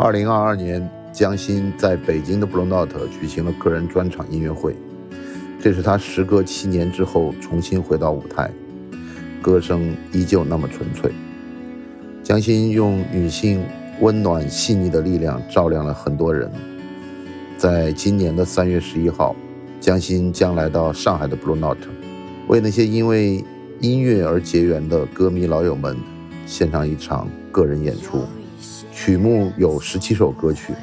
二零二二年，江欣在北京的 Bluenote 举行了个人专场音乐会，这是他时隔七年之后重新回到舞台，歌声依旧那么纯粹。江欣用女性温暖细腻的力量照亮了很多人。在今年的三月十一号，江欣将来到上海的 Bluenote，，为那些因为音乐而结缘的歌迷老友们献上一场个人演出。曲目有十七首歌曲，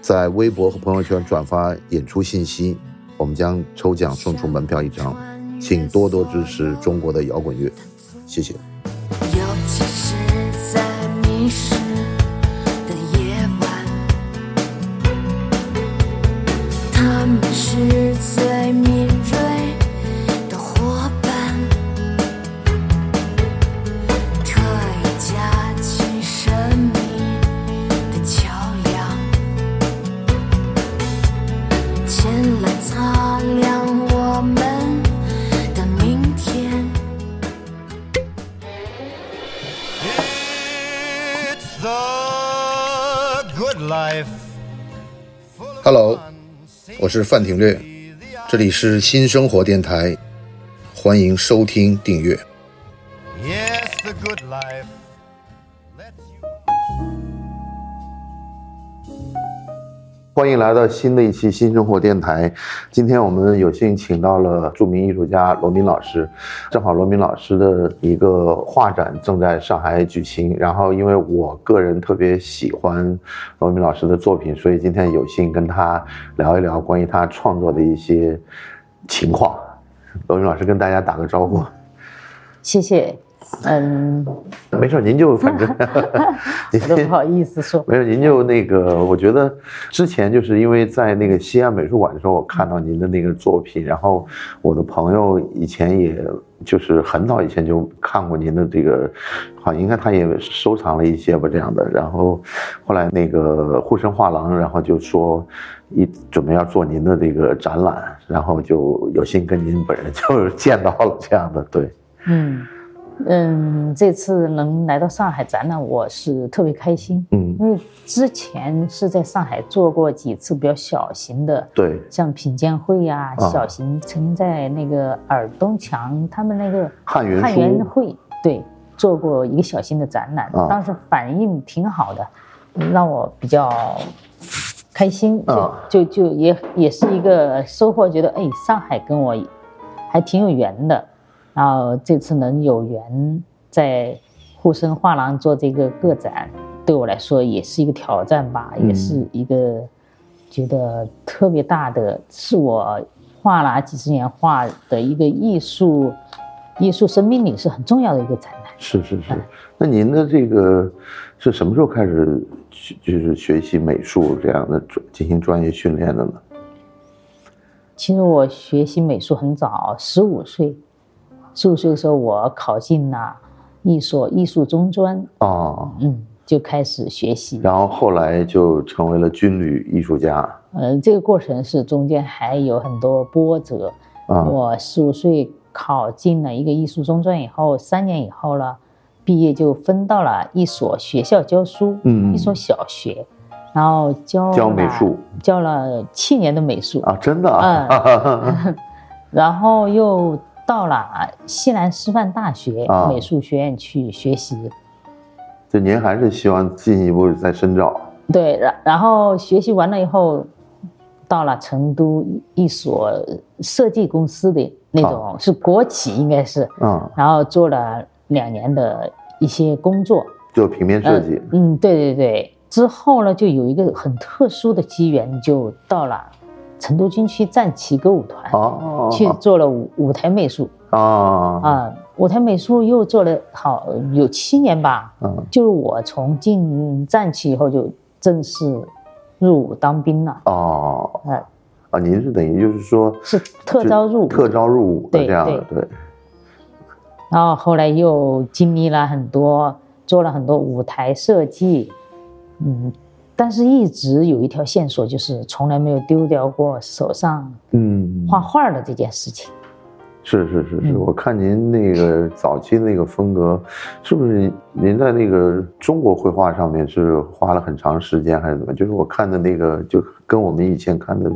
在微博和朋友圈转发演出信息，我们将抽奖送出门票一张，请多多支持中国的摇滚乐，谢谢。是范廷略，这里是新生活电台，欢迎收听订阅。Yes, the good life. 欢迎来到新的一期新生活电台。今天我们有幸请到了著名艺术家罗明老师，正好罗明老师的一个画展正在上海举行。然后，因为我个人特别喜欢罗明老师的作品，所以今天有幸跟他聊一聊关于他创作的一些情况。罗明老师跟大家打个招呼。谢谢，嗯，没事，您就反正 您不好意思说，没有，您就那个，我觉得之前就是因为在那个西安美术馆的时候，我看到您的那个作品，然后我的朋友以前也就是很早以前就看过您的这个，好像应该他也收藏了一些吧这样的，然后后来那个沪深画廊，然后就说一准备要做您的这个展览，然后就有幸跟您本人就见到了这样的，对，嗯嗯，这次能来到上海展览，我是特别开心，嗯，因为之前是在上海做过几次比较小型的，对，像品鉴会呀、啊。小型，曾经在那个尔东墙他们那个汉源汉源会对做过一个小型的展览，啊。当时反应挺好的，让我比较开心，就、啊就就也也是一个收获，觉得哎，上海跟我还挺有缘的，然后这次能有缘在沪深画廊做这个个展，对我来说也是一个挑战吧，嗯也是一个觉得特别大的，是我画了几十年画的一个艺术艺术生命里是很重要的一个展览。是是是，那您的这个是什么时候开始学就是学习美术这样的专进行专业训练的呢？其实我学习美术很早，十五岁，十五岁的时候我考进了一所艺术中专，哦，嗯，就开始学习。然后后来就成为了军旅艺术家。嗯，这个过程是中间还有很多波折。啊，我十五岁考进了一个艺术中专以后，三年以后了，毕业就分到了一所学校教书，嗯一所小学，然后教教美术，教了七年的美术，啊，真的啊，然后又到了西南师范大学啊美术学院去学习。就您还是希望进一步再深造对，然然后学习完了以后，到了成都一所设计公司的那种，是国企应该是，嗯，然后做了两年的一些工作。做平面设计嗯，嗯，对对对。之后呢，就有一个很特殊的机缘，就到了成都军区战旗歌舞团，哦，去做了舞舞台美术。啊啊，舞台美术又做了好有七年吧。嗯就是我从进战旗以后就正式入伍当兵了，哦呃，啊，您是等于就是说是特招入伍。特招入伍的对这样的，对对，然后后来又经历了很多，做了很多舞台设计，嗯，但是一直有一条线索，就是从来没有丢掉过手上嗯，画画的这件事情。是是是是，嗯我看您那个早期那个风格，是不是您在那个中国绘画上面是花了很长时间，还是怎么？就是我看的那个，就跟我们以前看的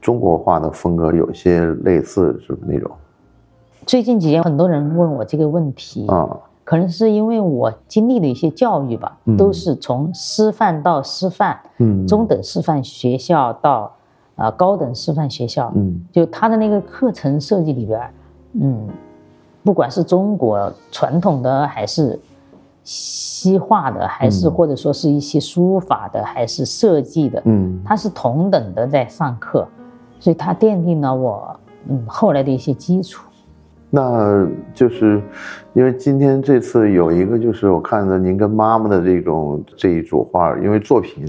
中国画的风格有些类似，是不是那种最近几年很多人问我这个问题，啊？可能是因为我经历的一些教育吧，嗯。都是从师范到师范，嗯，中等师范学校到呃高等师范学校，嗯。就他的那个课程设计里边，嗯，不管是中国传统的还是西化的，还是嗯。或者说是一些书法的，还是设计的，嗯它是同等的在上课，所以它奠定了我嗯后来的一些基础。那就是因为今天这次有一个，就是我看到您跟妈妈的这种这一组画，因为作品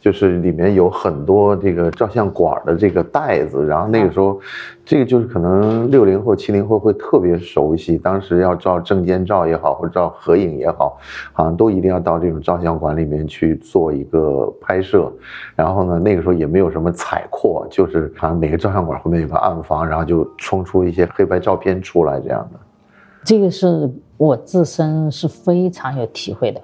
就是里面有很多这个照相馆的这个袋子，然后那个时候，这个就是可能六零后、七零后会特别熟悉，当时要照证件照也好，或者照合影也好，好像都一定要到这种照相馆里面去做一个拍摄。然后呢，那个时候也没有什么采括，就是好像每个照相馆后面有个暗房，然后就冲出一些黑白照片出来这样的。这个是我自身是非常有体会的。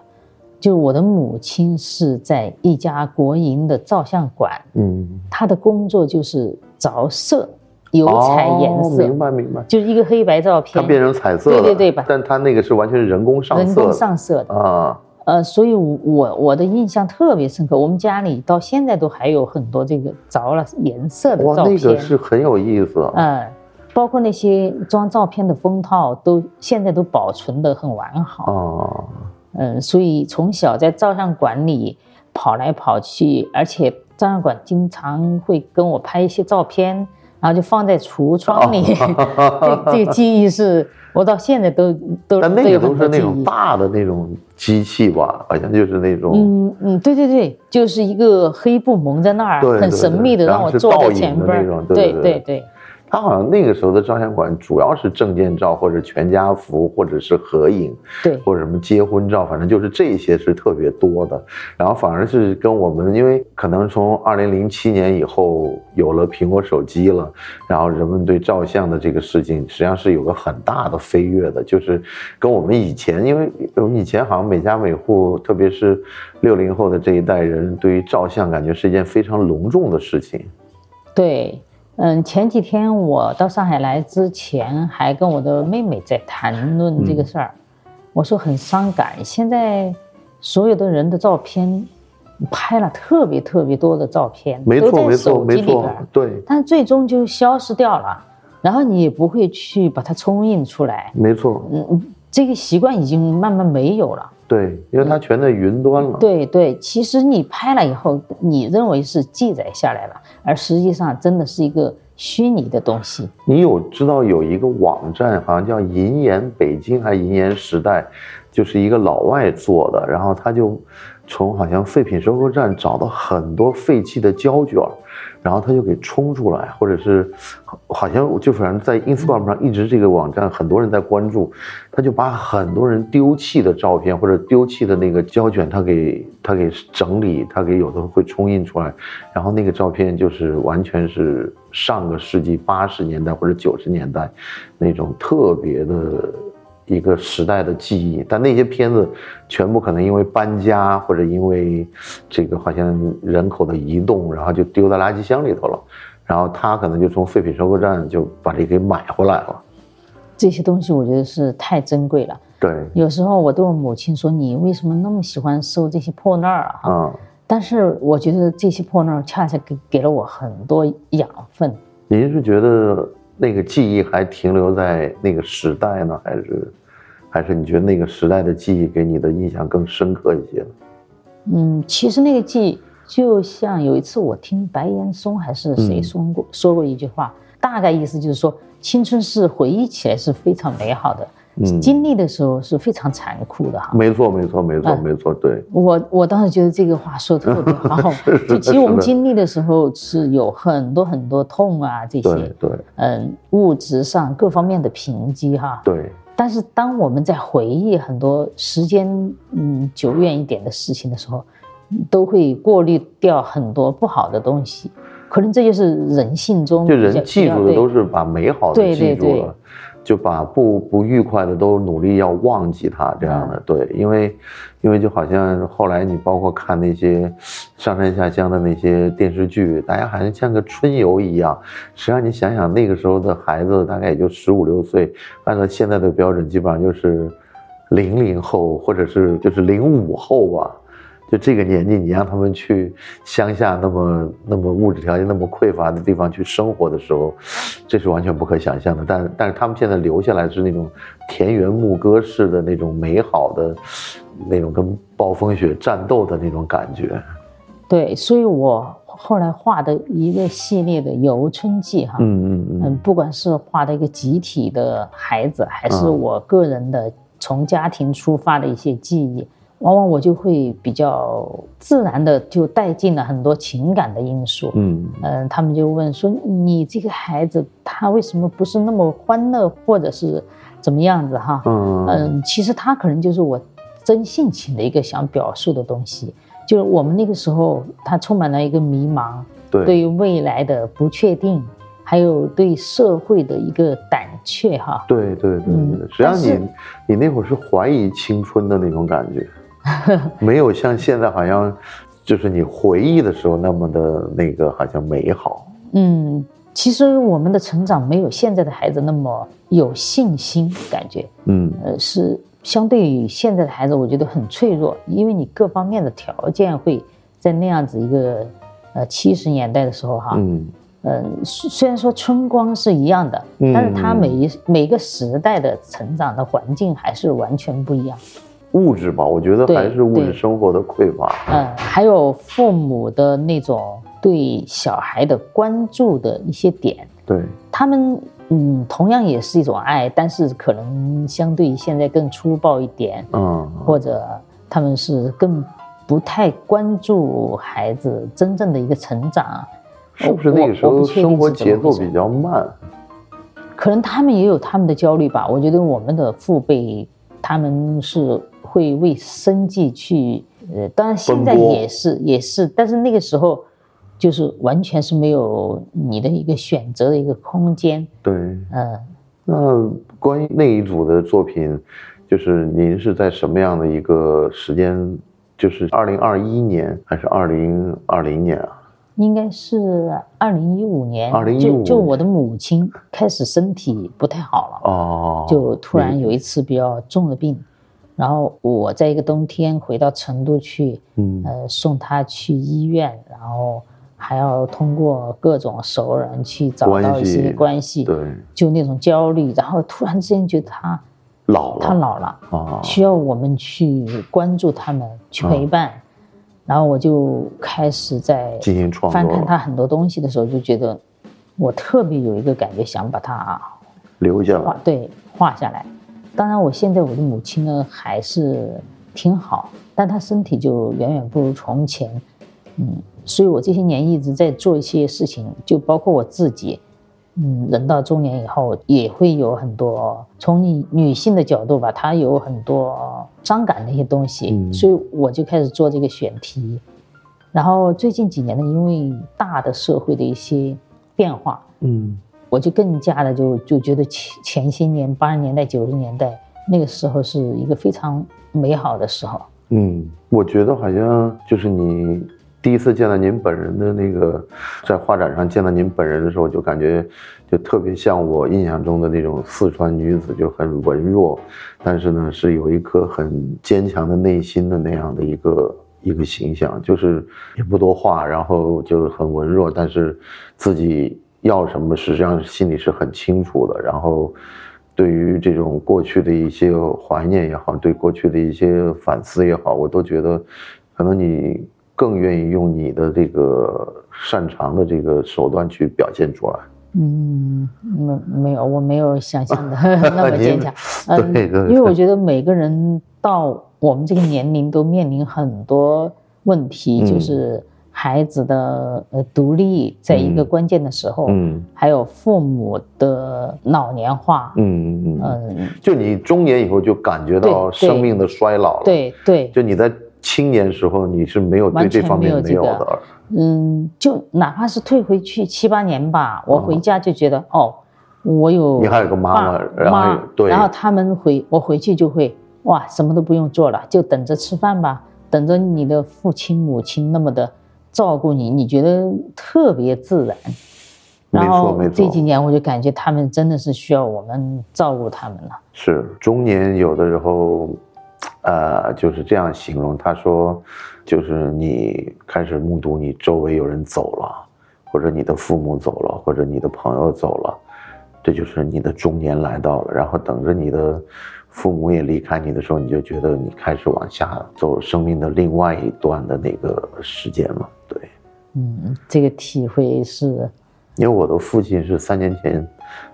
就我的母亲是在一家国营的照相馆，嗯，她的工作就是着色、油彩颜哦色，明白明白。就是一个黑白照片，它变成彩色了，对对对吧但它那个是完全是人工上色人工上色的。啊，呃，所以我我的印象特别深刻。我们家里到现在都还有很多这个着了颜色的，照片，那个是很有意思啊。嗯，包括那些装照片的封套，都现在都保存得很完好。哦，嗯，所以从小在照相馆里跑来跑去，而且照相馆经常会跟我拍一些照片，然后就放在橱窗里。这这个记忆是我到现在都都但那个都是那种。大的那种机器吧，好像就是那种。嗯嗯，对对对，就是一个黑布蒙在那儿，很神秘的让我坐在前边。对对对对对对，它好像那个时候的照相馆主要是证件照或者全家福或者是合影，对或者什么结婚照，反正就是这些是特别多的。然后反而是跟我们，因为可能从二零零七年以后有了苹果手机了，然后人们对照相的这个事情实际上是有个很大的飞跃的，就是跟我们以前，因为我们以前好像每家每户，特别是六零后的这一代人，对于照相感觉是一件非常隆重的事情。对，嗯，前几天我到上海来之前，还跟我的妹妹在谈论这个嗯事儿，我说很伤感，现在所有的人的照片拍了特别特别多的照片，都在没错，没错，手机没错里边儿，对，但最终就消失掉了，然后你也不会去把它冲印出来，没错，嗯，嗯这个习惯已经慢慢没有了。对，因为它全在云端了。对对，其实你拍了以后，你认为是记载下来了，而实际上真的是一个虚拟的东西。你有知道有一个网站，好像叫银岩北京还是银岩时代，就是一个老外做的，然后他就从好像废品收购站找到很多废弃的胶卷儿，然后他就给冲出来，或者是好像就反正在 Instagram 上一直这个网站很多人在关注，他就把很多人丢弃的照片或者丢弃的那个胶卷，他给他给整理，他给有的会冲印出来，然后那个照片就是完全是上个世纪八十年代或者九十年代那种特别的一个时代的记忆，但那些片子全部可能因为搬家或者因为这个好像人口的移动，然后就丢在垃圾箱里头了，然后他可能就从废品收购站就把这给买回来了。这些东西我觉得是太珍贵了。对，有时候我对我母亲说：“你为什么那么喜欢收这些破烂儿啊？”哈、啊、但是我觉得这些破烂儿恰恰给给了我很多养分。您是觉得那个记忆还停留在那个时代呢，还是还是你觉得那个时代的记忆给你的印象更深刻一些呢？嗯，其实那个记忆就像有一次我听白岩松还是谁嗯说过、说过一句话，大概意思就是说，青春是回忆起来是非常美好的，嗯经历的时候是非常残酷的哈。没错，没错，没错，嗯。没错，对，我我当时觉得这个话说的特别好，就其实我们经历的时候是有很多很多痛啊，这些对嗯物质上各方面的贫瘠哈。对，但是当我们在回忆很多时间嗯久远一点的事情的时候，都会过滤掉很多不好的东西。可能这就是人性中就人记住的都是是把美好的对记住对对。了，就把不不愉快的都努力要忘记它这样的，对，因为因为就好像后来你包括看那些上山下乡的那些电视剧，大家好像像个春游一样。实际上你想想那个时候的孩子大概也就十五六岁，按照现在的标准，基本上就是零零后或者是就是零五后吧。就这个年纪，你让他们去乡下那么那么物质条件那么匮乏的地方去生活的时候，这是完全不可想象的。但但是他们现在留下来是那种田园牧歌式的那种美好的，那种跟暴风雪战斗的那种感觉。对，所以我后来画的一个系列的游春记哈，嗯嗯嗯，嗯，不管是画的一个集体的孩子，还是嗯我个人的从家庭出发的一些记忆，往往我就会比较自然的就带进了很多情感的因素。嗯嗯，他们就问说：“你这个孩子他为什么不是那么欢乐，或者是怎么样子哈？”嗯嗯，其实他可能就是我真性情的一个想表述的东西，就是我们那个时候他充满了一个迷茫，对对于未来的不确定，还有对社会的一个胆怯哈。对对对嗯对，实际上你你那会儿是怀疑青春的那种感觉，没有像现在好像就是你回忆的时候那么的那个好像美好。嗯，其实我们的成长没有现在的孩子那么有信心，感觉嗯呃是相对于现在的孩子，我觉得很脆弱，因为你各方面的条件会在那样子一个呃七十年代的时候哈，嗯嗯，虽虽然说春光是一样的，嗯但是它每一每个时代的成长的环境还是完全不一样。物质吧，我觉得还是物质生活的匮乏。嗯，还有父母的那种对小孩的关注的一些点，对，他们嗯同样也是一种爱，但是可能相对于现在更粗暴一点，嗯，或者他们是更不太关注孩子真正的一个成长。是不是那个时候生活节奏比较慢？可能他们也有他们的焦虑吧。我觉得我们的父辈他们是会为生计去，呃，当然现在也是也是，但是那个时候就是完全是没有你的一个选择的一个空间。对，嗯，那关于那一组的作品，就是您是在什么样的一个时间？就是二零二一年还是二零二零年啊？应该是二零一五年，二零一五就就我的母亲开始身体不太好了。哦，就突然有一次比较重的病，然后我在一个冬天回到成都去，嗯呃，送他去医院，然后还要通过各种熟人去找到一些关关系，对，就那种焦虑，然后突然之间觉得他老了，他老了，啊，需要我们去关注他们，去陪伴。然后我就开始在进行创翻看他很多东西的时候，就觉得我特别有一个感觉，想把它留下来。画对画下来。当然，我现在我的母亲呢还是挺好，但她身体就远远不如从前。嗯，所以我这些年一直在做一些事情，就包括我自己。嗯，人到中年以后也会有很多从你女性的角度吧，她有很多伤感的一些东西，嗯所以我就开始做这个选题。然后最近几年呢，因为大的社会的一些变化，嗯我就更加的就就觉得前前些年八十年代九十年代那个时候是一个非常美好的时候。嗯，我觉得好像就是你第一次见到您本人的那个，在画展上见到您本人的时候，就感觉就特别像我印象中的那种四川女子，就很文弱，但是呢是有一颗很坚强的内心的那样的一个一个形象，就是也不多话，然后就很文弱，但是自己要什么实际上心里是很清楚的，然后。对于这种过去的一些怀念也好，对过去的一些反思也好，我都觉得，可能你更愿意用你的这个擅长的这个手段去表现出来。嗯，没没有，我没有想象的 那么 坚强。嗯，对对对因为我觉得每个人到我们这个年龄都面临很多问题，嗯就是孩子的呃独立，在一个嗯关键的时候，嗯还有父母的老年化。嗯嗯嗯，嗯，就你中年以后就感觉到生命的衰老了。，对对，就你在青年时候你是没有对这方面没有的。嗯，就哪怕是退回去七八年吧，我回家就觉得、哦，我有你还有个妈妈然后妈对然后他们回我回去就会哇，什么都不用做了，就等着吃饭吧，等着你的父亲母亲那么的照顾你，你觉得特别自然。没然后错没错这几年我就感觉他们真的是需要我们照顾他们了。是中年有的时候，呃，就是这样形容。他说，就是你开始目睹你周围有人走了，或者你的父母走了，或者你的朋友走了，这就是你的中年来到了。然后等着你的父母也离开你的时候，你就觉得你开始往下走生命的另外一段的那个时间了。对，嗯，这个体会是，因为我的父亲是三年前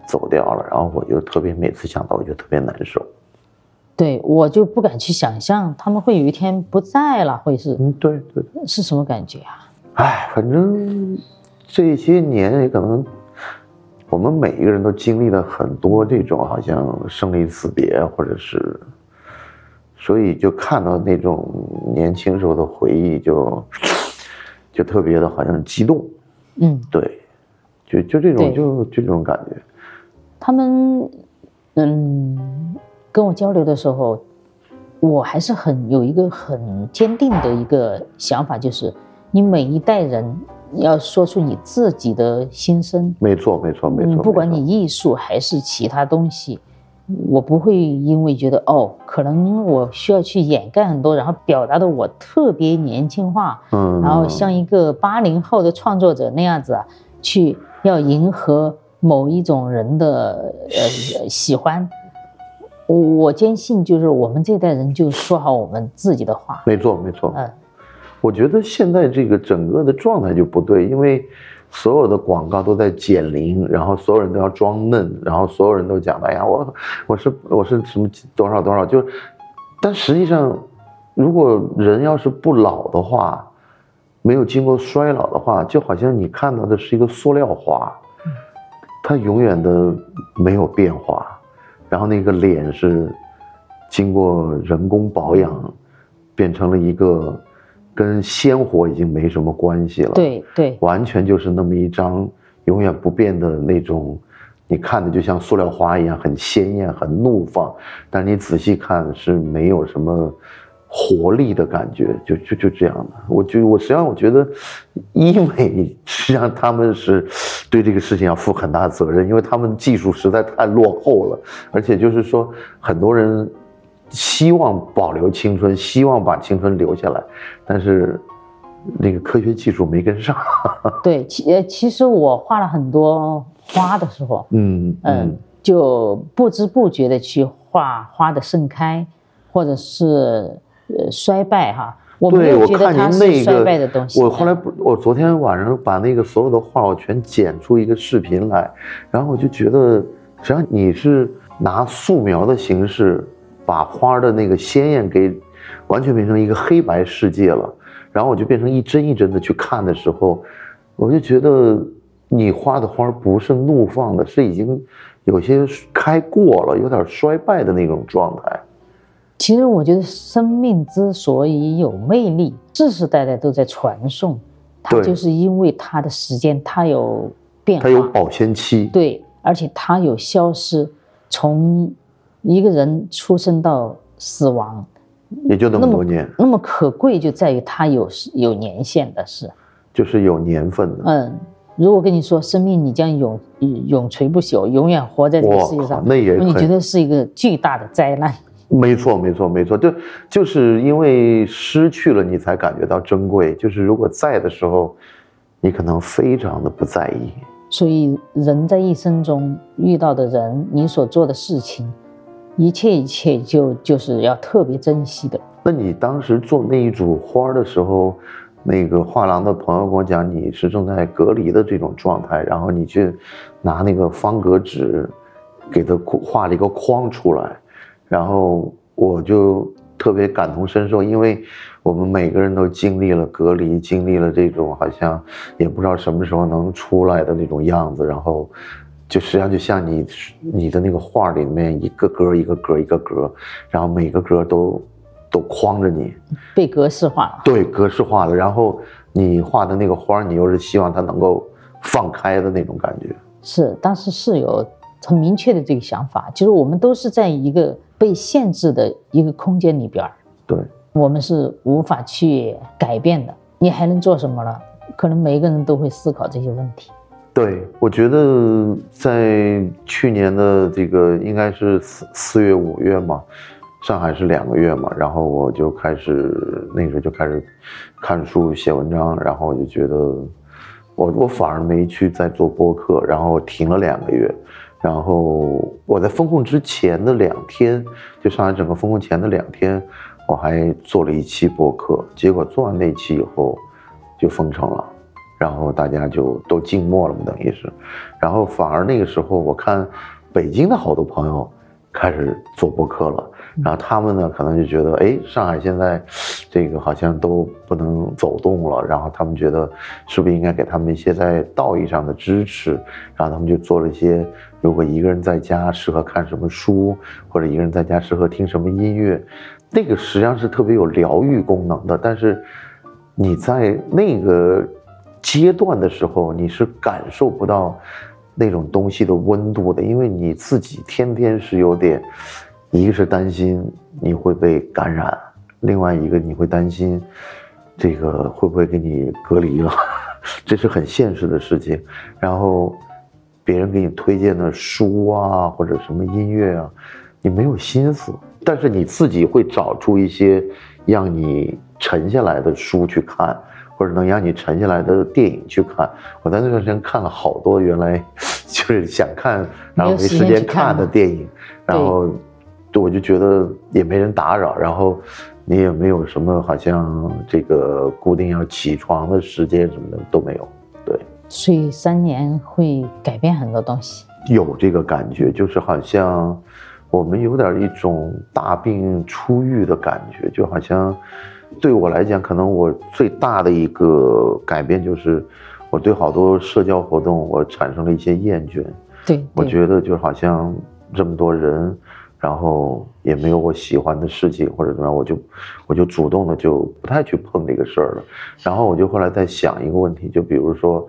走掉了，然后我就特别每次想到我就特别难受。对我就不敢去想象他们会有一天不在了，会是嗯，对对。是什么感觉啊？哎，反正这些年也可能，我们每一个人都经历了很多这种好像生离死别，或者是，所以就看到那种年轻时候的回忆就，就特别的好像激动，嗯，对，就就这种就就这种感觉，他们嗯跟我交流的时候，我还是很有一个很坚定的一个想法，就是你每一代人要说出你自己的心声，没错没错没嗯，错，不管你艺术还是其他东西，我不会因为觉得哦，可能我需要去掩盖很多，然后表达的我特别年轻化，嗯，然后像一个八零后的创作者那样子啊，去要迎合某一种人的呃喜欢。我我坚信，就是我们这代人就说好我们自己的话。没错没错，嗯，我觉得现在这个整个的状态就不对，因为所有的广告都在减龄，然后所有人都要装嫩，然后所有人都讲，哎呀，我我是我是什么多少多少，就，但实际上，如果人要是不老的话，没有经过衰老的话，就好像你看到的是一个塑料花，它永远的没有变化，然后那个脸是经过人工保养，变成了一个跟鲜活已经没什么关系了。，对对，完全就是那么一张永远不变的那种，你看的就像塑料花一样，很鲜艳、很怒放，但你仔细看是没有什么活力的感觉，就就就这样的。我就我实际上我觉得，医美 实际上他们是对这个事情要负很大责任，因为他们技术实在太落后了，而且就是说很多人。希望保留青春，希望把青春留下来，但是那个科学技术没跟上。对，其呃其实我画了很多花的时候，嗯嗯，就不知不觉的去画花的盛开，或者是呃衰败哈。我没，有觉得它是您那衰败的东西。个，我后来不，我昨天晚上把那个所有的画我全剪出一个视频来，然后我就觉得，实际上你是拿素描的形式，把花的那个鲜艳给完全变成一个黑白世界了，然后我就变成一帧一帧的去看的时候，我就觉得你画的花不是怒放的，是已经有些开过了，有点衰败的那种状态。其实我觉得生命之所以有魅力，世世代代都在传颂，它就是因为它的时间它有变化，它有保鲜期，对，而且它有消失，从一个人出生到死亡，也就那么多年，那么可贵就在于它有有年限的是，就是有年份的。嗯，如果跟你说生命你将永永垂不朽，永远活在这个世界上，那也你觉得是一个巨大的灾难。没错，没错，没错，就就是因为失去了，你才感觉到珍贵。就是如果在的时候，你可能非常的不在意。所以人在一生中遇到的人，你所做的事情，一切一切就就是要特别珍惜的。那你当时做那一组花的时候，那个画廊的朋友跟我讲，你是正在隔离的这种状态，然后你去拿那个方格纸，给它画了一个框出来，然后我就特别感同身受，因为我们每个人都经历了隔离，经历了这种好像也不知道什么时候能出来的那种样子，然后就实际上就像你你的那个画里面一个格一个格一个格，然后每个格都都框着你，被格式化了。对，格式化了，然后你画的那个花儿，你又是希望它能够放开的那种感觉。是，当时是有很明确的这个想法，就是我们都是在一个被限制的一个空间里边儿，对，我们是无法去改变的。你还能做什么呢？可能每一个人都会思考这些问题。对，我觉得在去年的这个应该是四四月五月嘛，上海是两个月嘛，然后我就开始那时候就开始看书写文章，然后我就觉得我我反而没去再做播客，然后停了两个月，然后我在封控之前的两天，就上海整个封控前的两天，我还做了一期播客，结果做完那期以后就封城了。然后大家就都静默了嘛，等于是，然后反而那个时候我看北京的好多朋友开始做播客了，然后他们呢可能就觉得，哎，上海现在这个好像都不能走动了，然后他们觉得是不是应该给他们一些在道义上的支持，然后他们就做了一些，如果一个人在家适合看什么书，或者一个人在家适合听什么音乐，那个实际上是特别有疗愈功能的，但是你在那个。阶段的时候，你是感受不到那种东西的温度的，因为你自己天天是有点，一个是担心你会被感染，另外一个你会担心这个会不会给你隔离了，这是很现实的事情。然后别人给你推荐的书啊，或者什么音乐啊，你没有心思，但是你自己会找出一些让你沉下来的书去看。或者能让你沉下来的电影去看，我在那段时间看了好多原来 就是想看然后没时间看的电影，然后我就觉得也没人打扰，然后你也没有什么好像这个固定要起床的时间什么的都没有，对。所以三年会改变很多东西，有这个感觉，就是好像我们有点一种大病初愈的感觉，就好像。对我来讲，可能我最大的一个改变就是，我对好多社交活动我产生了一些厌倦。对，我觉得就好像这么多人，然后也没有我喜欢的事情或者怎么样，我就我就主动的就不太去碰这个事儿了。然后我就后来在想一个问题，就比如说，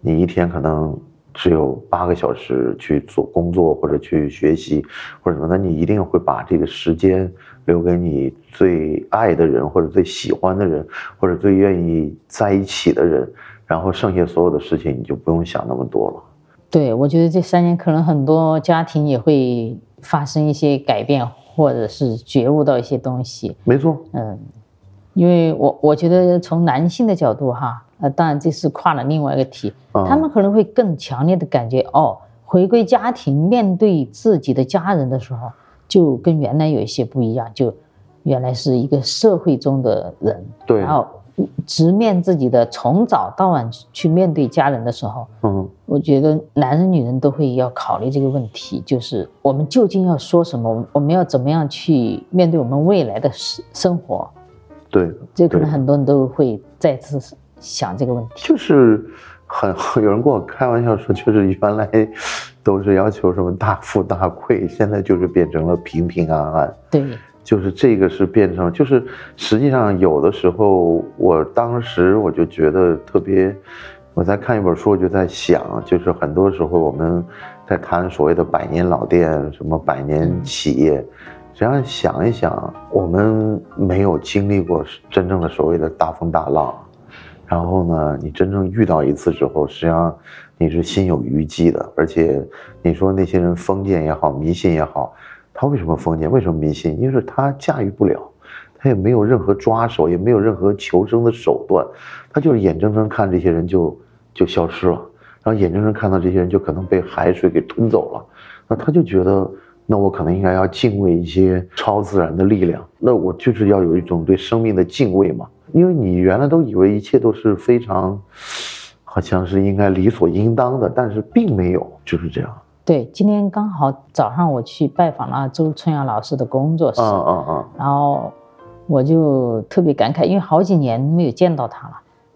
你一天可能只有八个小时去做工作或者去学习或者什么，那你一定会把这个时间。留给你最爱的人，或者最喜欢的人，或者最愿意在一起的人，然后剩下所有的事情你就不用想那么多了。对，我觉得这三年可能很多家庭也会发生一些改变，或者是觉悟到一些东西。没错，嗯，因为我我觉得从男性的角度哈，呃，当然这是跨了另外一个题，他们可能会更强烈的感觉哦，回归家庭，面对自己的家人的时候。就跟原来有一些不一样，就原来是一个社会中的人，对，然后直面自己的，从早到晚去面对家人的时候，嗯，我觉得男人女人都会要考虑这个问题，就是我们究竟要说什么，我们要怎么样去面对我们未来的生生活，对，这可能很多人都会再次想这个问题，就是很 有人跟我开玩笑说，就是原来。都是要求什么大富大贵，现在就是变成了平平安安。对，就是这个是变成，就是实际上有的时候，我当时我就觉得特别，我在看一本书，我就在想，就是很多时候我们在谈所谓的百年老店，什么百年企业，实际上想一想，我们没有经历过真正的所谓的大风大浪，然后呢，你真正遇到一次之后，实际上。你是心有余悸的，而且你说那些人封建也好，迷信也好，他为什么封建？为什么迷信？因为他驾驭不了，他也没有任何抓手，也没有任何求生的手段，他就是眼睁睁看这些人就就消失了，然后眼睁睁看到这些人就可能被海水给吞走了，那他就觉得，那我可能应该要敬畏一些超自然的力量，那我就是要有一种对生命的敬畏嘛，因为你原来都以为一切都是非常。好像是应该理所应当的，但是并没有，就是这样。对，今天刚好早上我去拜访了周春阳老师的工作室，嗯嗯嗯，然后我就特别感慨，因为好几年没有见到他了。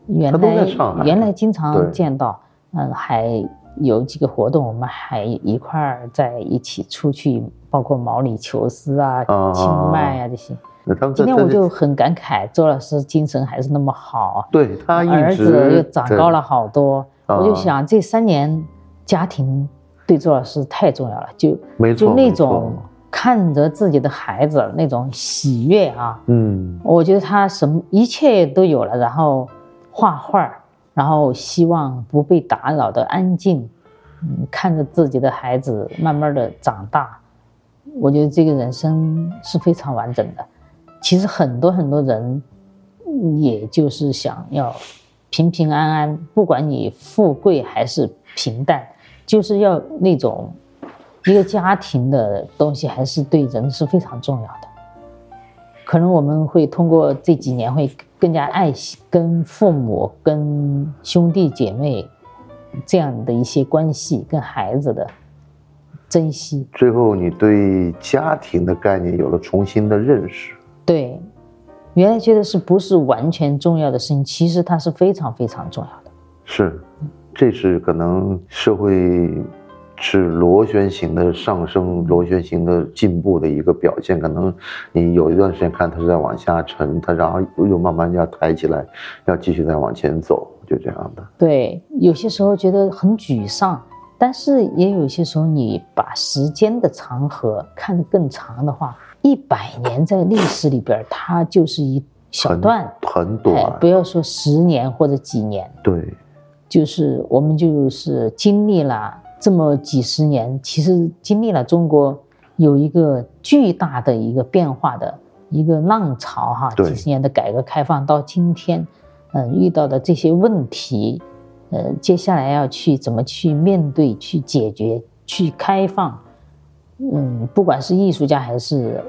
原来原来经常见到，嗯，还有几个活动，我们还一块儿在一起出去，包括毛里求斯啊、清迈啊这些。今天我就很感慨，周老师精神还是那么好，对他儿子又长高了好多。我就想这三年家庭对周老师太重要了，就没错就那种看着自己的孩子那种喜悦啊，嗯，我觉得他什么一切都有了，然后画画，然后希望不被打扰的安静，嗯，看着自己的孩子慢慢的长大，我觉得这个人生是非常完整的。其实很多很多人，也就是想要平平安安，不管你富贵还是平淡，就是要那种一个家庭的东西，还是对人是非常重要的。可能我们会通过这几年会更加爱惜跟父母、跟兄弟姐妹这样的一些关系，跟孩子的珍惜。最后你对家庭的概念有了重新的认识。对，原来觉得是不是完全重要的事情，其实它是非常非常重要的。是，这是可能社会是螺旋形的上升、螺旋形的进步的一个表现。可能你有一段时间看它是在往下沉，它然后又慢慢要抬起来，要继续再往前走，就这样的。对，有些时候觉得很沮丧，但是也有些时候你把时间的长河看得更长的话，一百年在历史里边，它就是一小段。很短。哎，，不要说十年或者几年，对，就是我们就是经历了这么几十年，其实经历了中国有一个巨大的一个变化的一个浪潮哈，几十年的改革开放到今天，嗯、遇到的这些问题，呃，接下来要去怎么去面对、去解决、去开放，嗯，不管是艺术家还是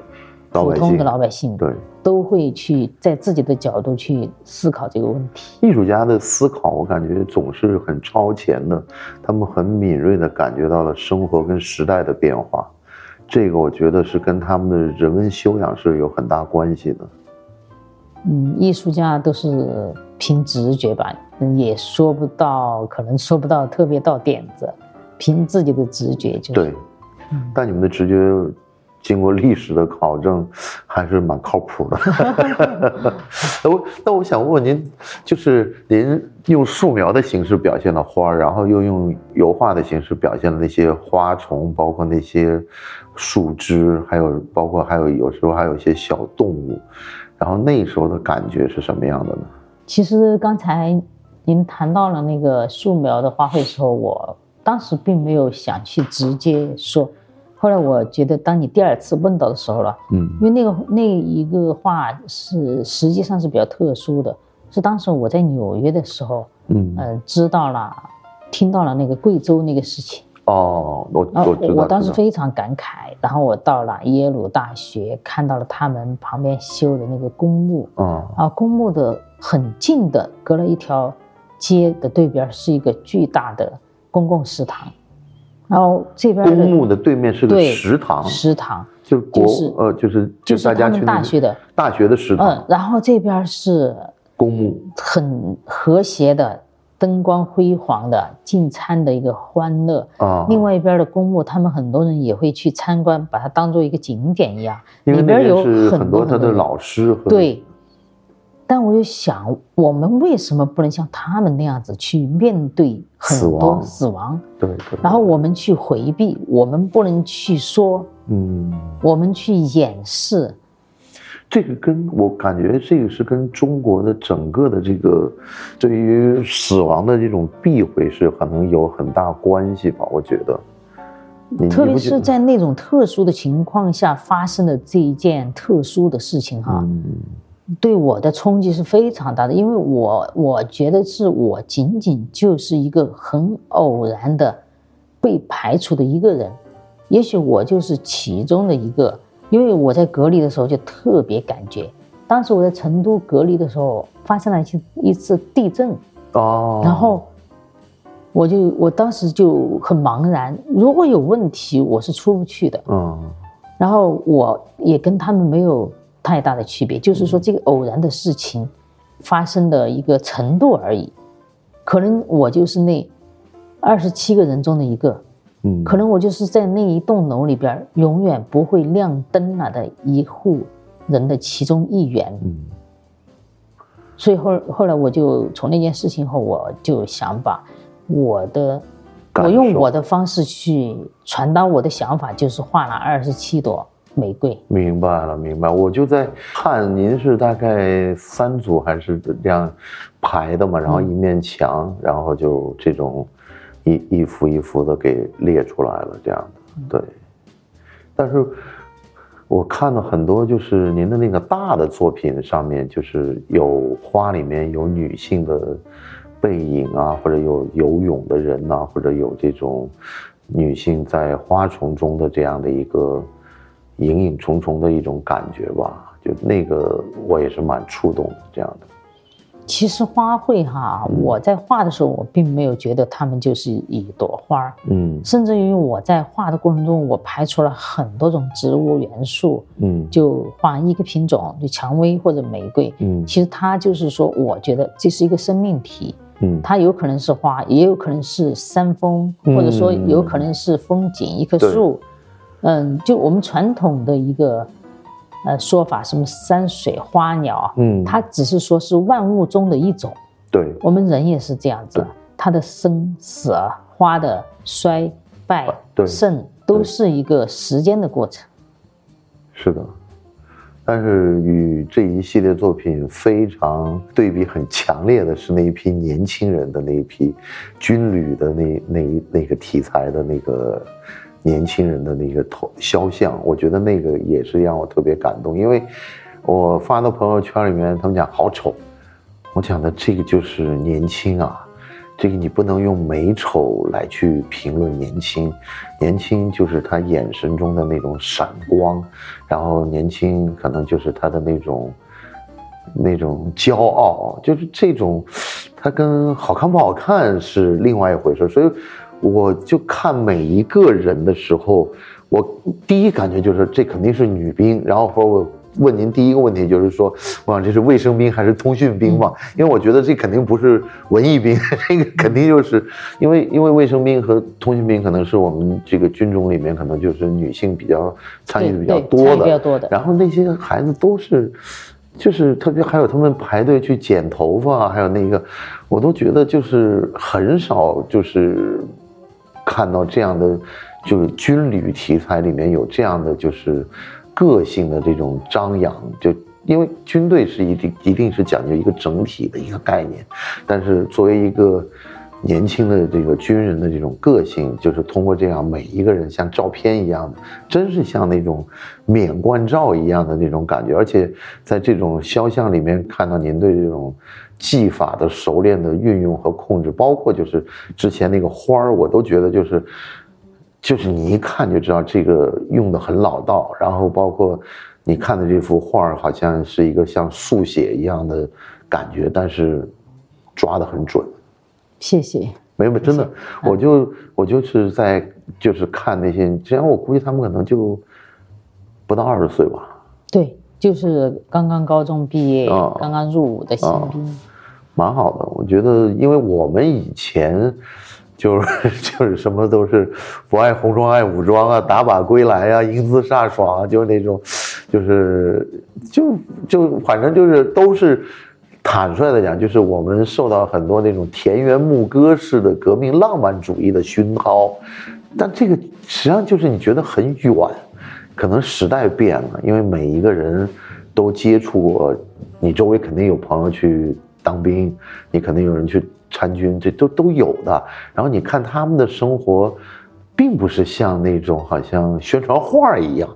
普通的老百姓，对。都会去在自己的角度去思考这个问题。艺术家的思考，我感觉总是很超前的，他们很敏锐地感觉到了生活跟时代的变化，这个我觉得是跟他们的人文修养是有很大关系的。嗯，艺术家都是凭直觉吧，嗯也说不到，可能说不到特别到点子，凭自己的直觉就是。对，但你们的直觉经过历史的考证，还是蛮靠谱的。那我那我想问问您，就是您用素描的形式表现了花儿，然后又用油画的形式表现了那些花虫，包括那些树枝，还有包括还有有时候还有一些小动物，然后那时候的感觉是什么样的呢？其实刚才您谈到了那个素描的花卉的时候，我当时并没有想去直接说，后来我觉得当你第二次问到的时候了，嗯。因为那个那一个话是实际上是比较特殊的，是当时我在纽约的时候，嗯。呃，知道了，听到了那个贵州那个事情，哦，我我，我当时非常感慨，然后我到了耶鲁大学，看到了他们旁边修的那个公墓，嗯。啊，公墓的很近的，隔了一条街的对边是一个巨大的公共食堂，然后这边公墓的对面是个食堂，食堂就是国就是呃就是就是大家去大学的，大学的食堂。嗯，然后这边是公墓，很和谐的。灯光辉煌的进餐的一个欢乐，啊，另外一边的公墓，他们很多人也会去参观，把它当做一个景点一样。因为那里边有很很多他的老师和对，但我就想，我们为什么不能像他们那样子去面对很死多亡死亡？对对，然后我们去回避，我们不能去说，嗯，我们去掩饰。这个跟我感觉这个是跟中国的整个的这个对于死亡的这种避讳是可能有很大关系吧，我觉得。特别是在那种特殊的情况下发生的这一件特殊的事情哈，嗯对我的冲击是非常大的，因为我我觉得是我仅仅就是一个很偶然的被排除的一个人，也许我就是其中的一个，因为我在隔离的时候就特别感觉，当时我在成都隔离的时候发生了一次一次地震，哦，然后我就我当时就很茫然，如果有问题我是出不去的，嗯。然后我也跟他们没有太大的区别，就是说这个偶然的事情发生的一个程度而已。可能我就是那二十七个人中的一个，嗯，可能我就是在那一栋楼里边永远不会亮灯了的一户人的其中一员。嗯所以后后来我就从那件事情后，我就想把我的。我用我的方式去传达我的想法，就是画了二十七朵玫瑰。明白了，明白。我就在看您是大概三组还是这样排的嘛，然后一面墙，然后就这种一一幅一幅的给列出来了，这样的。对。但是我看到很多就是您的那个大的作品上面，就是有花里面有女性的背影啊，或者有游泳的人呐、或者有这种女性在花丛中的这样的一个隐隐重重的一种感觉吧。就那个我也是蛮触动的，这样的。其实花卉哈，我在画的时候，我并没有觉得它们就是一朵花儿，嗯甚至于我在画的过程中，我排除了很多种植物元素，嗯就画一个品种，就蔷薇或者玫瑰。嗯其实它就是说，我觉得这是一个生命体，嗯它有可能是花，也有可能是山峰，嗯或者说有可能是风景，一棵对树。嗯，就我们传统的一个呃说法，什么山水花鸟，嗯，它只是说是万物中的一种。对。我们人也是这样子对，它的生死、花的衰败对、盛，都是一个时间的过程。是的，但是与这一系列作品非常对比很强烈的是那一批年轻人的那一批军旅的那那一那个题材的那个年轻人的那个头肖像，我觉得那个也是让我特别感动，因为我发到朋友圈里面，他们讲好丑，我讲的这个就是年轻啊。这个你不能用美丑来去评论年轻，年轻就是他眼神中的那种闪光，然后年轻可能就是他的那种那种骄傲，就是这种，他跟好看不好看是另外一回事。所以我就看每一个人的时候，我第一感觉就是这肯定是女兵，然后或者我。问您第一个问题就是说，我想这是卫生兵还是通讯兵嘛？因为我觉得这肯定不是文艺兵，这个肯定就是因为因为卫生兵和通讯兵可能是我们这个军种里面可能就是女性比较参与的比较多的，比较多的然后那些孩子都是，就是特别还有他们排队去剪头发啊，还有那个，我都觉得就是很少就是看到这样的，就是军旅题材里面有这样的就是个性的这种张扬，就因为军队是一定一定是讲究一个整体的一个概念，但是作为一个年轻的这个军人的这种个性，就是通过这样每一个人像照片一样的，真是像那种免冠照一样的那种感觉，而且在这种肖像里面看到您对这种技法的熟练的运用和控制，包括就是之前那个花儿，我都觉得就是。就是你一看就知道这个用的很老道，然后包括你看的这幅画儿，好像是一个像速写一样的感觉，但是抓得很准。谢谢。没有，真的，我就我就是在就是看那些，这样我估计他们可能就不到二十岁吧。对，就是刚刚高中毕业、哦刚刚入伍的新哦兵。蛮好的，我觉得，因为我们以前就是 就是什么都是不爱红装爱武装啊，打靶归来啊，英姿飒爽啊，就是那种，就是就就反正就是都是坦率的讲，就是我们受到很多那种田园牧歌式的革命浪漫主义的熏陶，但这个实际上就是你觉得很远，可能时代变了，因为每一个人都接触过，你周围肯定有朋友去当兵，你肯定有人去参军，这都都有的。然后你看他们的生活，并不是像那种好像宣传画一样，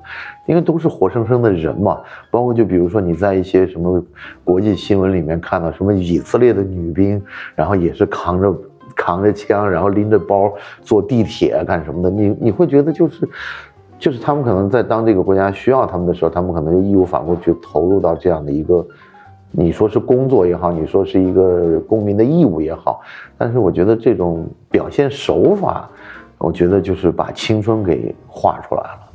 因为都是活生生的人嘛。包括就比如说你在一些什么国际新闻里面看到什么以色列的女兵，然后也是扛着扛着枪，然后拎着包坐地铁干什么的，你你会觉得就是。就是他们可能在当这个国家需要他们的时候，他们可能就义无反顾去投入到这样的一个，你说是工作也好，你说是一个公民的义务也好，但是我觉得这种表现手法，我觉得就是把青春给画出来了。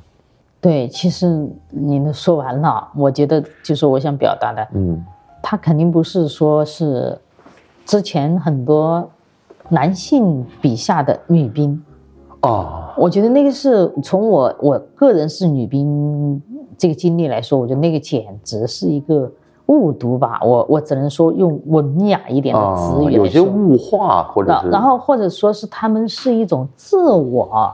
对，其实您都说完了，我觉得就是我想表达的，嗯他肯定不是说是之前很多男性笔下的女兵，哦，我觉得那个是从我我个人是女兵这个经历来说，我觉得那个简直是一个误读吧，我我只能说用文雅一点的啊词，语有。些物化或者然后或者说是他们是一种自我，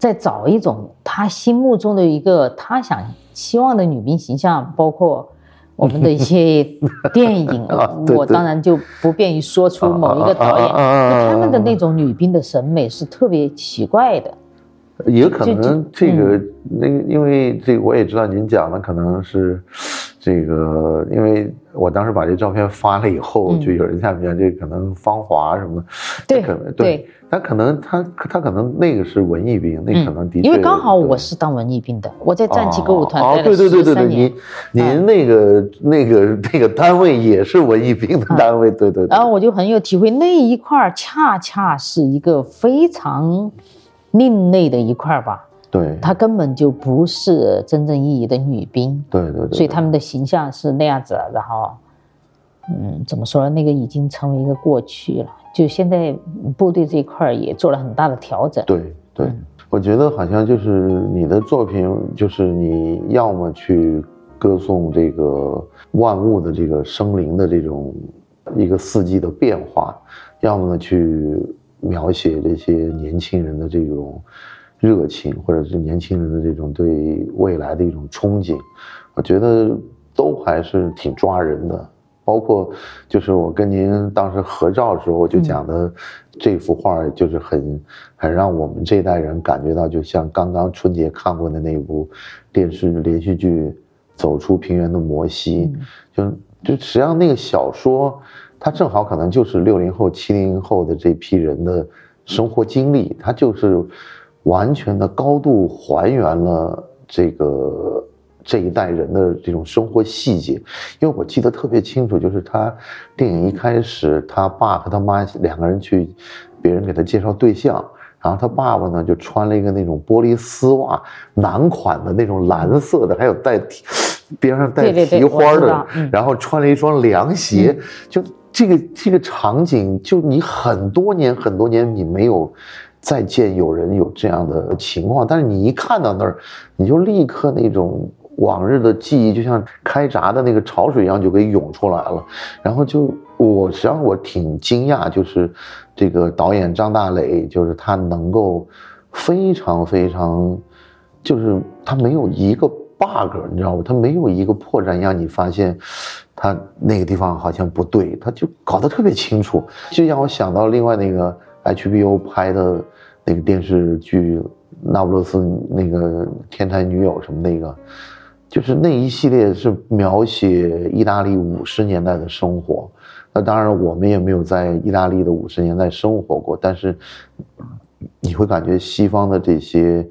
在找一种他心目中的一个他想希望的女兵形象，包括我们的一些 电影啊，对对我当然就不便于说出某一个导演，啊啊啊啊啊啊就他们的那种女兵的审美是特别奇怪的。也可能这个嗯那个，因为这个我也知道您讲的可能是这个，因为我当时把这照片发了以后，嗯就有人下面讲这可能芳华什么，对可能对对，他可能他他可能那个是文艺兵，那可能的确，嗯因为刚好我是当文艺兵的，我在战旗歌舞团哦待了对对对对对，您。您那个那个那个单位也是文艺兵的单位，对对对然。后我就很有体会，那一块儿恰恰是一个非常另类的一块儿吧，对，她根本就不是真正意义的女兵，对对对，所以他们的形象是那样子，然后，嗯，怎么说呢？那个已经成为一个过去了。就现在部队这一块儿也做了很大的调整。对对嗯，我觉得好像就是你的作品，就是你要么去歌颂这个万物的这个生灵的这种一个四季的变化，要么呢去描写这些年轻人的这种热情，或者是年轻人的这种对未来的一种憧憬。我觉得都还是挺抓人的。包括就是我跟您当时合照的时候，我就讲的这幅画，就是很很让我们这代人感觉到，就像刚刚春节看过的那部电视连续剧《走出平原的摩西》，就就实际上那个小说，它正好可能就是六零后、七零后的这批人的生活经历，它就是完全的高度还原了这个这一代人的这种生活细节。因为我记得特别清楚，就是他电影一开始，他爸和他妈两个人去，别人给他介绍对象。然后他爸爸呢，就穿了一个那种玻璃丝袜，男款的那种蓝色的，还有带边上带提花的然后穿了一双凉鞋，就这个这个场景，就你很多年很多年你没有再见有人有这样的情况，但是你一看到那儿，你就立刻那种往日的记忆，就像开闸的那个潮水一样，就给涌出来了。然后就我实际上我挺惊讶，就是这个导演张大磊，就是他能够非常非常，就是他没有一个 bug，你知道吗？他没有一个破绽让你发现他那个地方好像不对，他就搞得特别清楚，就让我想到另外那个 HBO 拍的那个电视剧《那不勒斯那个天才女友》什么那个。就是那一系列是描写意大利五十年代的生活，那当然我们也没有在意大利的五十年代生活过，但是你会感觉西方的这些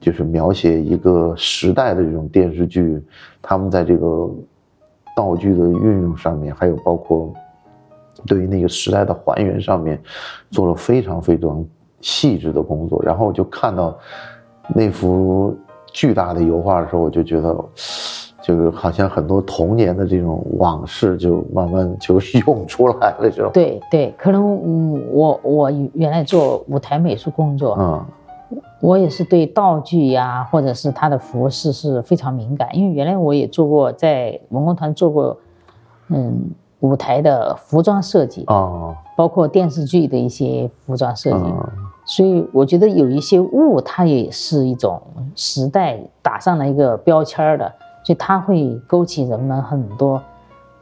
就是描写一个时代的这种电视剧，他们在这个道具的运用上面，还有包括对于那个时代的还原上面，做了非常非常细致的工作。然后我就看到那幅巨大的油画的时候，我就觉得，就是好像很多童年的这种往事就慢慢就涌出来了，这种。对对，可能嗯，我我原来做舞台美术工作，嗯我也是对道具呀，或者是它的服饰是非常敏感，因为原来我也做过在文工团做过，嗯，舞台的服装设计，哦包括电视剧的一些服装设计，哦所以我觉得有一些物，它也是一种时代打上了一个标签儿的，所以它会勾起人们很多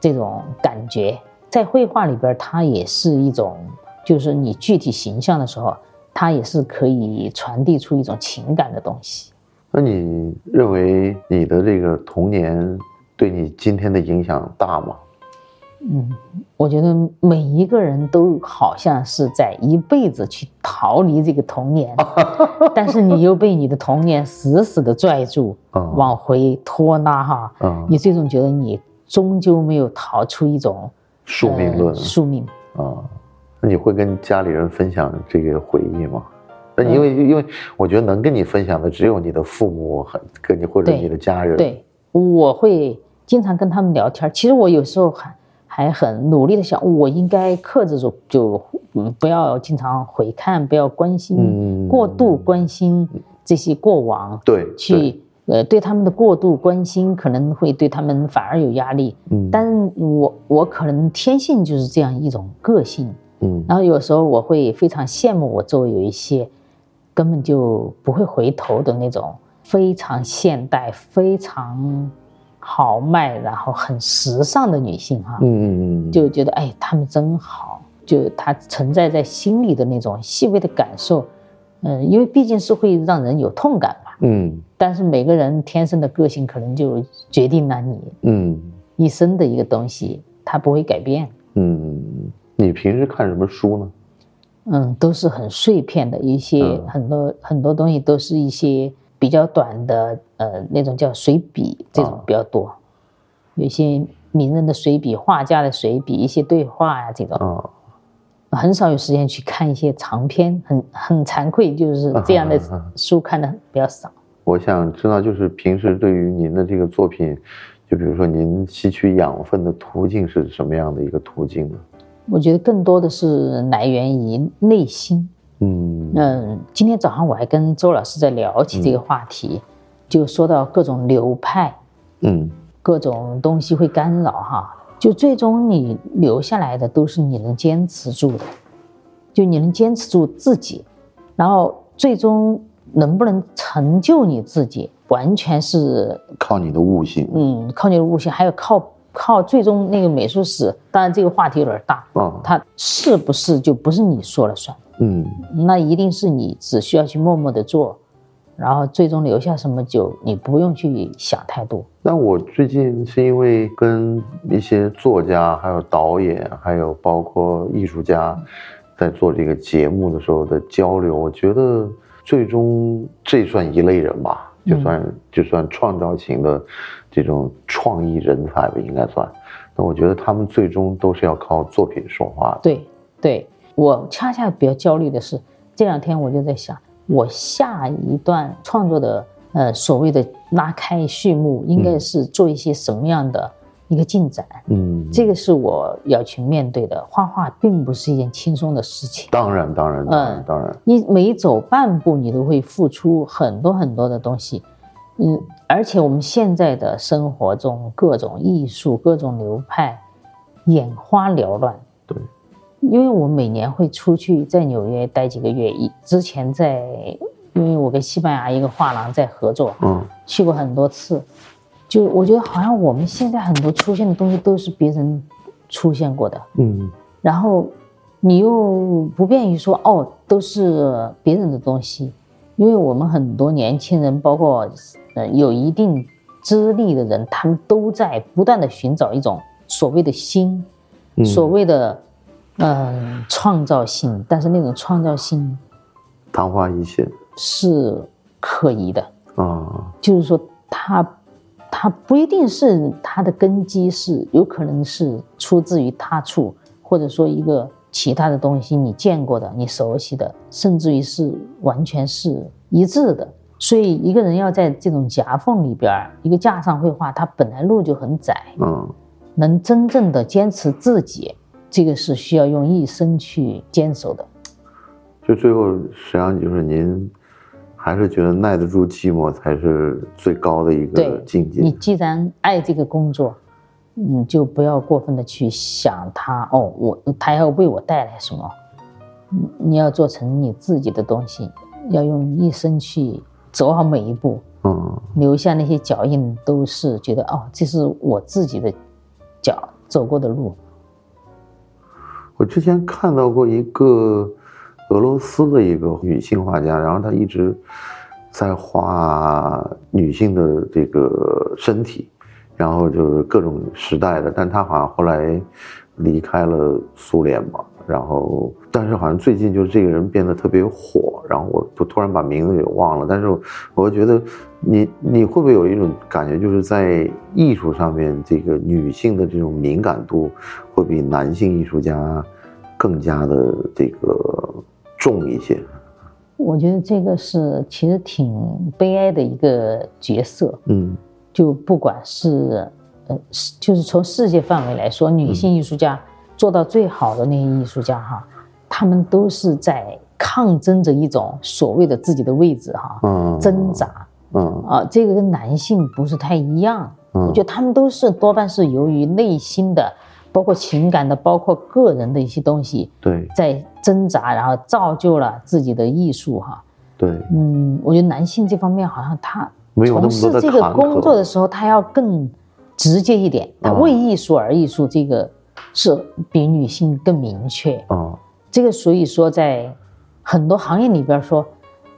这种感觉。在绘画里边，它也是一种，就是你具体形象的时候，它也是可以传递出一种情感的东西。那你认为你的这个童年对你今天的影响大吗？嗯，我觉得每一个人都好像是在一辈子去逃离这个童年，但是你又被你的童年死死的拽住，嗯往回拖拉哈，嗯你最终觉得你终究没有逃出一种宿命论呃宿命。啊，那你会跟家里人分享这个回忆吗？那因为因为我觉得能跟你分享的只有你的父母和跟你或者你的家人。，对，我会经常跟他们聊天。其实我有时候还还很努力的想，我应该克制住，就嗯不要经常回看，不要关心、嗯。过度关心这些过往，对，对。去呃，对他们的过度关心可能会对他们反而有压力。嗯。但我我可能天性就是这样一种个性，嗯。然后有时候我会非常羡慕我周围有一些根本就不会回头的那种非常现代、非常豪迈，然后很时尚的女性哈，嗯嗯嗯就觉得哎，她们真好，就她存在在心里的那种细微的感受，嗯，因为毕竟是会让人有痛感嘛。嗯但是每个人天生的个性可能就决定了你嗯一生的一个东西，它不会改变。嗯，你平时看什么书呢？嗯，都是很碎片的，一些嗯很多很多东西都是一些比较短的，呃，那种叫随笔，这种啊比较多。有一些名人的随笔、画家的随笔、一些对话呀、这种，啊很少有时间去看一些长篇，很很惭愧，就是这样的书看的比较少。我想知道，就是平时对于您的这个作品，就比如说您吸取养分的途径是什么样的一个途径呢？我觉得更多的是来源于内心。嗯嗯，今天早上我还跟周老师在聊起这个话题，就说到各种流派，嗯各种东西会干扰哈，就最终你留下来的都是你能坚持住的，就你能坚持住自己，然后最终能不能成就你自己，完全是靠你的悟性。嗯靠你的悟性，还有靠靠最终那个美术史。当然这个话题有点大，啊它是不是就不是你说了算？嗯那一定是你只需要去默默的做，然后最终留下什么酒你不用去想太多。那我最近是因为跟一些作家、还有导演、还有包括艺术家，在做这个节目的时候的交流，我觉得最终这算一类人吧，就算、就算创造型的这种创意人才吧，应该算。那我觉得他们最终都是要靠作品说话的。对，对我恰恰比较焦虑的是，这两天我就在想，我下一段创作的呃所谓的拉开序幕，应该是做一些什么样的一个进展？嗯，这个是我要去面对的。画画并不是一件轻松的事情，当然当然当然嗯当然，你每走半步，你都会付出很多很多的东西。嗯，而且我们现在的生活中，各种艺术、各种流派，眼花缭乱。对，因为我每年会出去在纽约待几个月，一之前在，因为我跟西班牙一个画廊在合作，嗯。去过很多次，就我觉得好像我们现在很多出现的东西都是别人出现过的，嗯。然后你又不便于说哦都是别人的东西，因为我们很多年轻人，包括呃有一定资历的人，他们都在不断的寻找一种所谓的新，嗯。所谓的嗯、创造性，但是那种创造性昙花一现。是可疑的，啊，就是说它它不一定是它的根基是有可能是出自于他处，或者说一个其他的东西你见过的、你熟悉的，甚至于是完全是一致的。所以一个人要在这种夹缝里边儿，一个架上绘画，它本来路就很窄，嗯。能真正的坚持自己，这个是需要用一生去坚守的。就最后实际上就是您还是觉得耐得住寂寞才是最高的一个境界。你既然爱这个工作，你就不要过分的去想它哦，我它要为我带来什么，你你要做成你自己的东西，要用一生去走好每一步，嗯留下那些脚印，都是觉得哦，这是我自己的脚走过的路。我之前看到过一个俄罗斯的一个女性画家，然后她一直在画女性的这个身体，然后就是各种时代的，但她好像后来离开了苏联嘛，然后但是好像最近就是这个人变得特别火，然后我就突然把名字给忘了，但是我觉得你你会不会有一种感觉，就是在艺术上面，这个女性的这种敏感度会比男性艺术家更加的这个重一些？我觉得这个是其实挺悲哀的一个角色，嗯就不管是呃，是就是从世界范围来说，女性艺术家做到最好的那些艺术家哈，他们都是在抗争着一种所谓的自己的位置哈，嗯，挣扎，嗯。啊，这个跟男性不是太一样。嗯。我觉得他们都是多半是由于内心的，包括情感的，包括个人的一些东西对。在挣扎，然后造就了自己的艺术哈。对，嗯，我觉得男性这方面好像他从事这个工作的时候，他要更直接一点，他嗯。为艺术而艺术，这个是比女性更明确。啊，这个所以说，在很多行业里边说，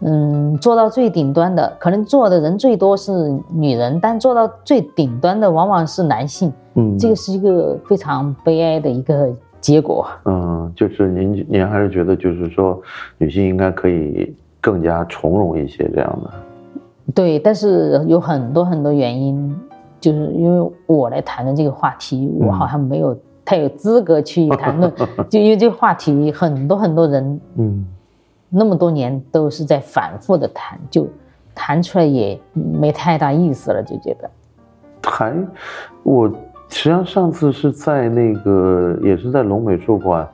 嗯，做到最顶端的，可能做的人最多是女人，但做到最顶端的往往是男性，嗯，这个是一个非常悲哀的一个结果。嗯，就是您您还是觉得就是说，女性应该可以更加从容一些这样的。对，但是有很多很多原因，就是因为我来谈论这个话题，我好像没有太有资格去谈论，就因为这个话题很多很多人嗯那么多年都是在反复的谈，就谈出来也没太大意思了，就觉得。还，我实际上上次是在那个也是在龙美术馆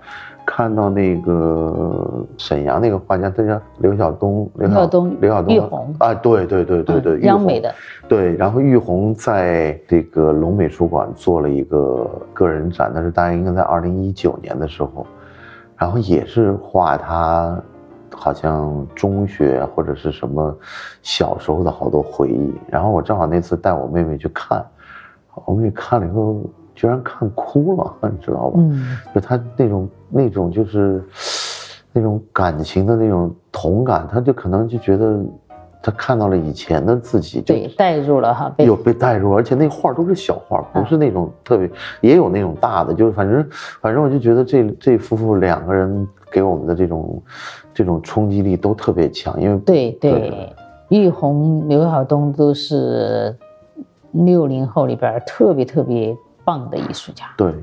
看到那个沈阳那个画家，他叫刘晓东，刘刘晓东刘晓东玉红啊，对对对对对，嗯玉红央美的，对，然后玉红在这个龙美术馆做了一个个人展，但是大概应该在二零一九年的时候，然后也是画他好像中学或者是什么小时候的好多回忆。然后我正好那次带我妹妹去看，我妹妹看了以后居然看哭了，你知道吧？嗯，就他那种那种就是那种感情的那种同感，他就可能就觉得他看到了以前的自己，对，带入了哈，被有被带入，而且那画都是小画，不是那种特别，也有那种大的，就是反正反正我就觉得这这夫妇两个人给我们的这种这种冲击力都特别强，因为对对，玉红、刘晓东都是六零后里边特别特别棒的艺术家。对，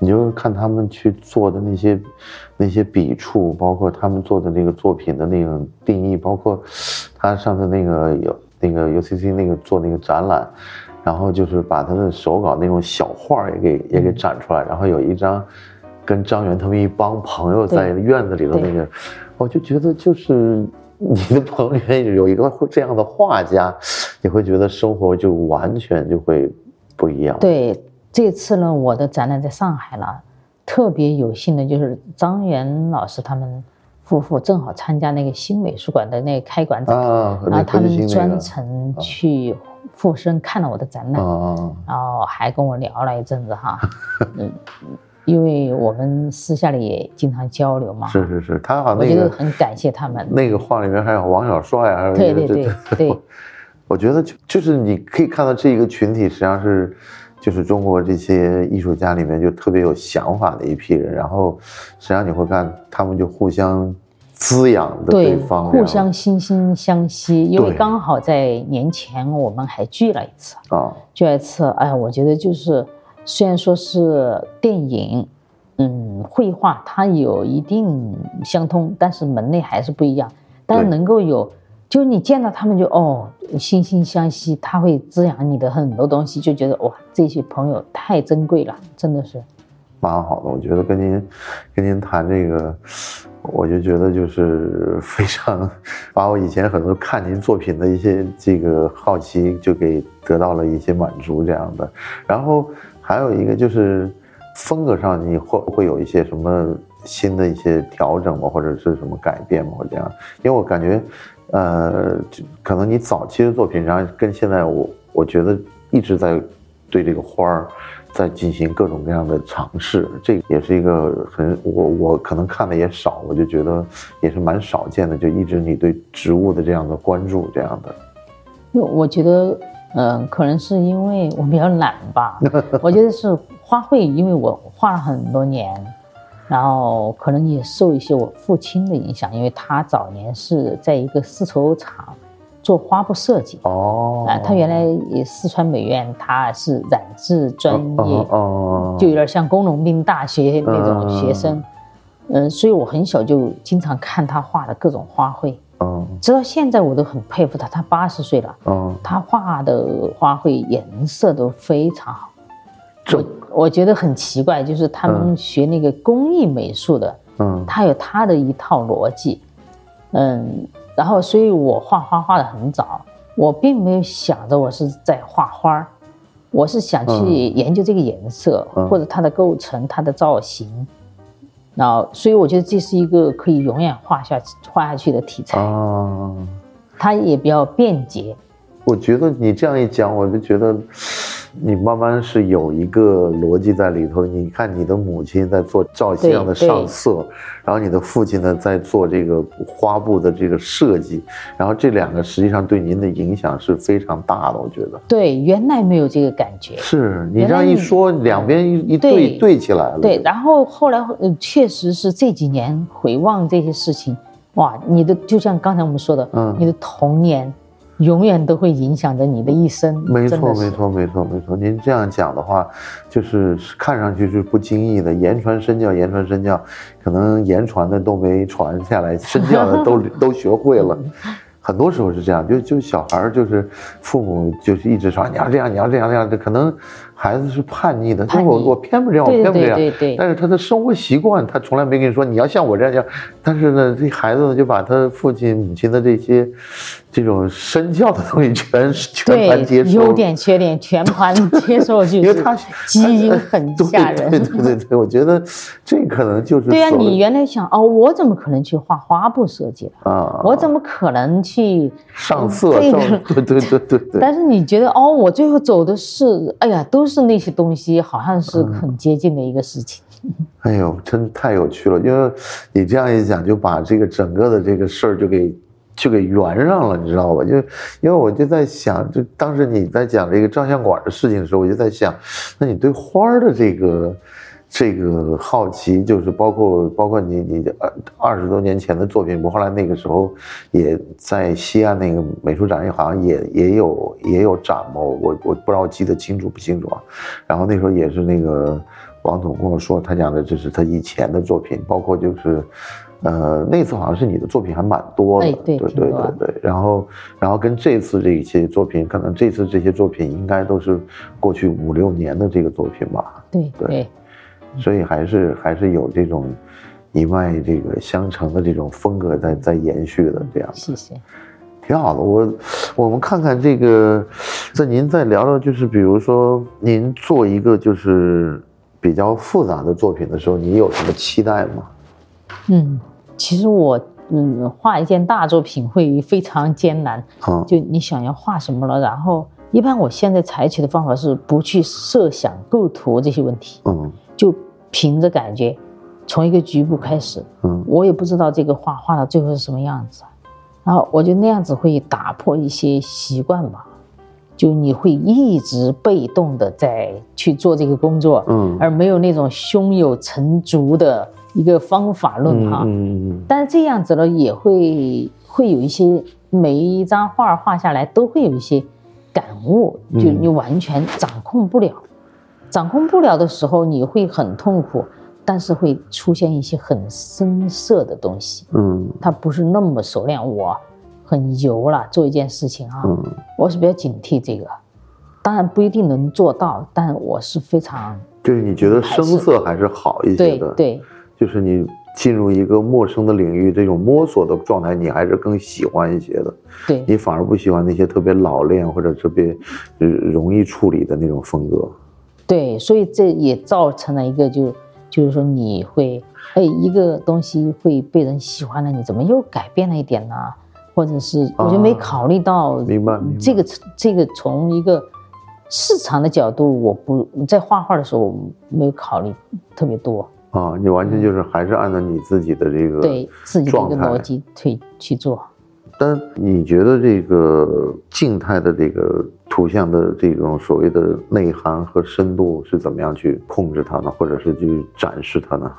你就看他们去做的那些那些笔触，包括他们做的那个作品的那种定义，包括他上次那个有那个 UCC 那个做那个展览，然后就是把他的手稿那种小画也给也给展出来，然后有一张跟张元他们一帮朋友在院子里头那个，我就觉得就是。你的朋友圈有一个这样的画家，你会觉得生活就完全就会不一样。对，这次呢，我的展览在上海了，特别有幸的就是张元老师他们夫妇正好参加那个新美术馆的那个开馆展，啊，然后他们专程去附身看了我的展览，啊。然后还跟我聊了一阵子哈，嗯，因为我们私下里也经常交流嘛，是是是，他好像我觉得那个很感谢他们。那个画里面还有王小帅啊，还有对对这对。对，我觉得就就是你可以看到这一个群体实际上是，就是中国这些艺术家里面就特别有想法的一批人，然后实际上你会看他们就互相滋养的对，方，互相惺惺相惜。因为刚好在年前我们还聚了一次，啊，聚了一次，哎呀，我觉得就是虽然说是电影，嗯，绘画它有一定相通，但是门类还是不一样。但是能够有，就是你见到他们就哦，惺惺相惜，他会滋养你的很多东西，就觉得哇，这些朋友太珍贵了，真的是。蛮好的。我觉得跟您跟您谈这个，我就觉得就是非常 把我以前很多看您作品的一些这个好奇就给得到了一些满足这样的。然后还有一个就是风格上你会会有一些什么新的一些调整吗，或者是什么改变吗，或者这样？因为我感觉，呃，可能你早期的作品然后跟现在我我觉得一直在对这个花儿。在进行各种各样的尝试，这也是一个很我我可能看的也少，我就觉得也是蛮少见的，就一直你对植物的这样的关注这样的。我觉得，嗯、可能是因为我比较懒吧。我觉得是花卉，因为我画了很多年，然后可能也受一些我父亲的影响，因为他早年是在一个丝绸厂做花布设计。哦啊，他原来也四川美院，他是染制专业，哦，就有点像工农兵大学那种学生。嗯，所以我很小就经常看他画的各种花卉，嗯直到现在我都很佩服他。他八十岁了，嗯，他画的花卉颜色都非常好。这我我觉得很奇怪，就是他们学那个工艺美术的，嗯。他有他的一套逻辑，嗯，然后所以我画画画的很早，我并没有想着我是在画花儿，我是想去研究这个颜色、嗯。或者它的构成、它的造型。然后，所以我觉得这是一个可以永远画下画下去的题材，啊，它也比较便捷。我觉得你这样一讲，我就觉得你慢慢是有一个逻辑在里头。你看，你的母亲在做照相的上色，然后你的父亲呢在做这个花布的这个设计，然后这两个实际上对您的影响是非常大的。我觉得对，原来没有这个感觉。是你这样一说，两边一一对对对起来了。对，然后后来呃，确实是这几年回望这些事情，哇，你的就像刚才我们说的，嗯你的童年永远都会影响着你的一生。没错，没。错，没错，没错。您这样讲的话，就是看上去是不经意的，言传身教，言传身教，可能言传的都没传下来，身教的都 都学会了。很多时候是这样，就就小孩儿就是父母就是一直说你要这样，你要这样这样，这可能孩子是叛逆的，但叛逆是我我偏不这样，我偏不这样。对对对但是他的生活习惯，他从来没跟你说你要像我这样这样。但是呢，这孩子呢就把他父亲母亲的这些这种身教的东西全全盘接受，优点缺点全盘接受，就 因为是他基因很对吓人。对对对对，我觉得这可能就是对呀、你原来想哦，我怎么可能去画花布设计了？啊，我怎么可能去上色这个对对对对对，但是你觉得哦，我最后走的是，哎呀，都是那些东西，好像是嗯很接近的一个事情。哎呦，真太有趣了，因为你这样一讲，就把这个整个的这个事儿就给就给圆上了，你知道吧？就因为我就在想，就当时你在讲这个照相馆的事情的时候，我就在想，那你对花儿的这个。这个好奇就是包括包括你你二二十多年前的作品，不后来那个时候也在西安那个美术展，好像也也有也有展嘛，我我不知道记得清楚不清楚啊。然后那时候也是那个王总跟我说，他讲的这是他以前的作品，包括就是，呃，那次好像是你的作品还蛮多的，哎对对对对对。然后然后跟这次这些作品，可能这次这些作品应该都是过去五六年的这个作品吧，对对对所以还是还是有这种一脉这个相承的这种风格在在延续的这样。谢谢。挺好的，我我们看看这个，在您再聊聊，就是比如说您做一个就是比较复杂的作品的时候，你有什么期待吗？嗯，其实我嗯画一件大作品会非常艰难，啊，就你想要画什么了，然后一般我现在采取的方法是不去设想构图这些问题，嗯就凭着感觉，从一个局部开始，嗯。我也不知道这个画画到最后是什么样子，然后我觉得那样子会打破一些习惯吧，就你会一直被动的在去做这个工作，嗯。而没有那种胸有成竹的一个方法论哈。嗯嗯但是这样子呢，也会会有一些每一张画画下来都会有一些感悟，就嗯你完全掌控不了，掌控不了的时候，你会很痛苦，但是会出现一些很深色的东西，嗯。它不是那么熟练。我很油了，做一件事情啊，嗯。我是比较警惕这个，当然不一定能做到，但我是非常就是你觉得生色还是好一些的，，对。对就是你进入一个陌生的领域，这种摸索的状态，你还是更喜欢一些的，对。你反而不喜欢那些特别老练或者特别呃容易处理的那种风格。对，所以这也造成了一个就就是说你会哎一个东西会被人喜欢了，你怎么又改变了一点呢？或者是我就没啊考虑到明白明白这个这个从一个市场的角度，我不在画画的时候我没有考虑特别多，啊，你完全就是还是按照你自己的这个对自己的一个逻辑去去做。但你觉得这个静态的这个图像的这种所谓的内涵和深度是怎么样去控制它呢？或者是去展示它呢？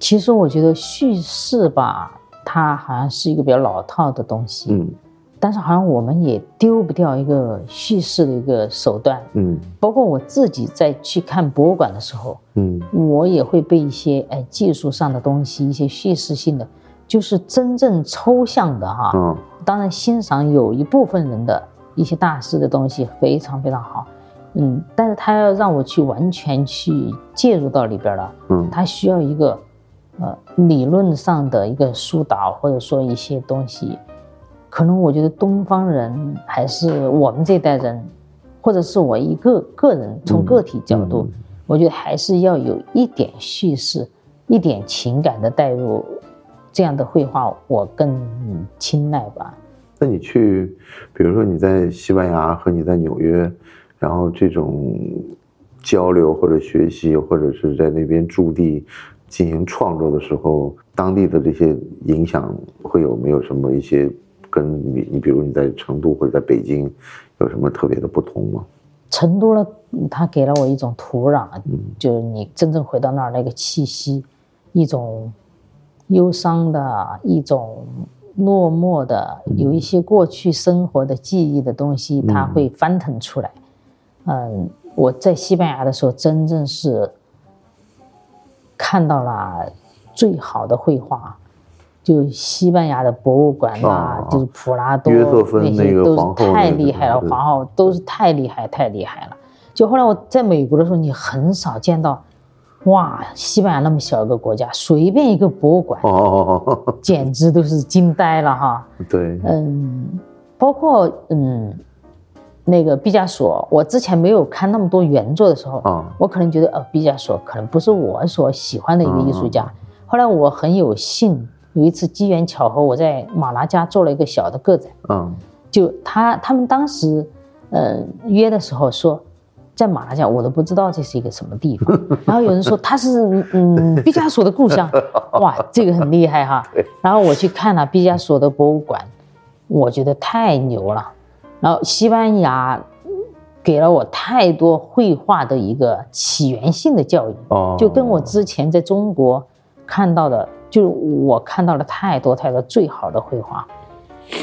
其实我觉得叙事吧，它好像是一个比较老套的东西，嗯但是好像我们也丢不掉一个叙事的一个手段。嗯包括我自己在去看博物馆的时候，嗯我也会被一些哎技术上的东西，一些叙事性的，就是真正抽象的哈。嗯。当然欣赏有一部分人的一些大师的东西非常非常好，嗯，但是他要让我去完全去介入到里边了，嗯。他需要一个呃理论上的一个疏导，或者说一些东西，可能我觉得东方人还是我们这代人，或者是我一个个人从个体角度，嗯。我觉得还是要有一点叙事、一点情感的带入，这样的绘画我更青睐吧。那你去，比如说你在西班牙和你在纽约，然后这种交流或者学习，或者是在那边驻地进行创作的时候，当地的这些影响会有没有什么一些跟你你比如你在成都或者在北京有什么特别的不同吗？成都呢，它给了我一种土壤，就是你真正回到那儿那个气息，一种忧伤的，一种落寞的，有一些过去生活的记忆的东西，它会翻腾出来。嗯，我在西班牙的时候，真正是看到了最好的绘画。就西班牙的博物馆啊，哦就是普拉多那些都是太厉害了，对皇后都是太厉害太厉害了。就后来我在美国的时候，你很少见到，哇，西班牙那么小一个国家，随便一个博物馆，哦，简直都是惊呆了哈。对，嗯，包括嗯，那个毕加索，我之前没有看那么多原作的时候，啊我可能觉得呃，毕加索可能不是我所喜欢的一个艺术家。后来我很有幸，有一次机缘巧合，我在马拉加做了一个小的个展，嗯就他他们当时呃约的时候说。在马来西亚，我都不知道这是一个什么地方。然后有人说他是嗯毕加索的故乡，哇，这个很厉害哈。然后我去看了毕加索的博物馆，我觉得太牛了。然后西班牙给了我太多绘画的一个起源性的教育，哦，就跟我之前在中国看到的，就是我看到了太多太多最好的绘画。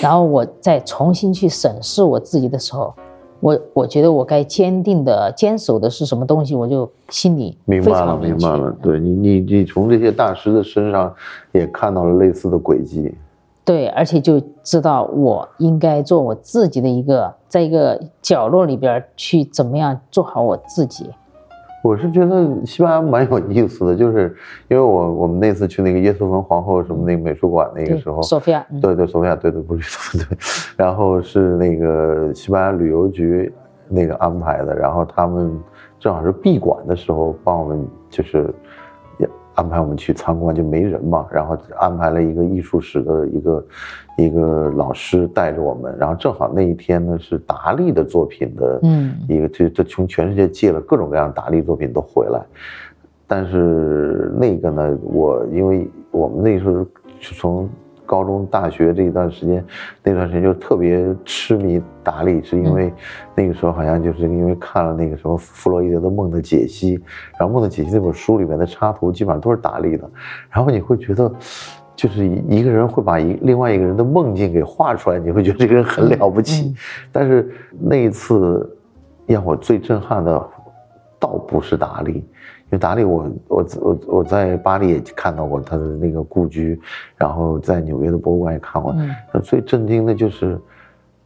然后我再重新去审视我自己的时候，我我觉得我该坚定的坚守的是什么东西，我就心里非明白了，常明白了。对你，你你从这些大师的身上也看到了类似的轨迹。对，而且就知道我应该做我自己的一个，在一个角落里边去怎么样做好我自己。我是觉得西班牙蛮有意思的，就是因为我我们那次去那个耶稣文皇后什么那个美术馆那个时候，索菲亚，嗯对对，索菲亚，对对，不是索菲亚，对，然后是那个西班牙旅游局那个安排的，然后他们正好是闭馆的时候帮我们就是也安排我们去参观，就没人嘛，然后安排了一个艺术史的一个一个老师带着我们，然后正好那一天呢是达利的作品的，嗯。一个就就从全世界借了各种各样达利作品都回来，但是那个呢，我因为我们那时候是从高中、大学这一段时间，那段时间就特别痴迷达利，是因为那个时候好像就是因为看了那个什么弗洛伊德的《梦的解析》，然后《梦的解析》那本书里面的插图基本上都是达利的，然后你会觉得。就是一个人会把一另外一个人的梦境给画出来，你会觉得这个人很了不起。嗯但是那一次让我最震撼的，倒不是达利，因为达利我我我我在巴黎也看到过他的那个故居，然后在纽约的博物馆也看过。嗯那最震惊的就是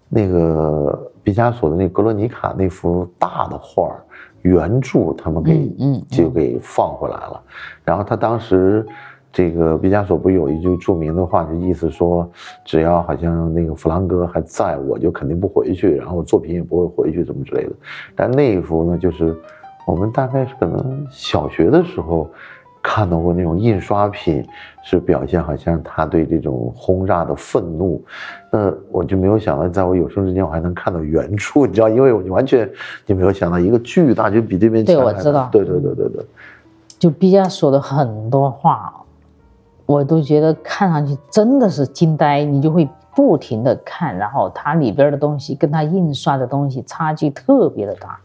那个毕加索的那《格罗尼卡》那幅大的画儿，原著他们给嗯嗯就给放回来了，然后他当时。这个毕加索不是有一句著名的话，就意思说，只要好像那个弗兰哥还在，我就肯定不回去，然后我作品也不会回去，怎么之类的。但那一幅呢，就是我们大概是可能小学的时候看到过那种印刷品，是表现好像他对这种轰炸的愤怒。那我就没有想到，在我有生之年我还能看到原著，你知道，因为我完全就没有想到一个巨大，就比这边对我知道对对对对对。就毕加索的很多画，我都觉得看上去真的是惊呆，你就会不停的看，然后它里边的东西跟它印刷的东西差距特别的大。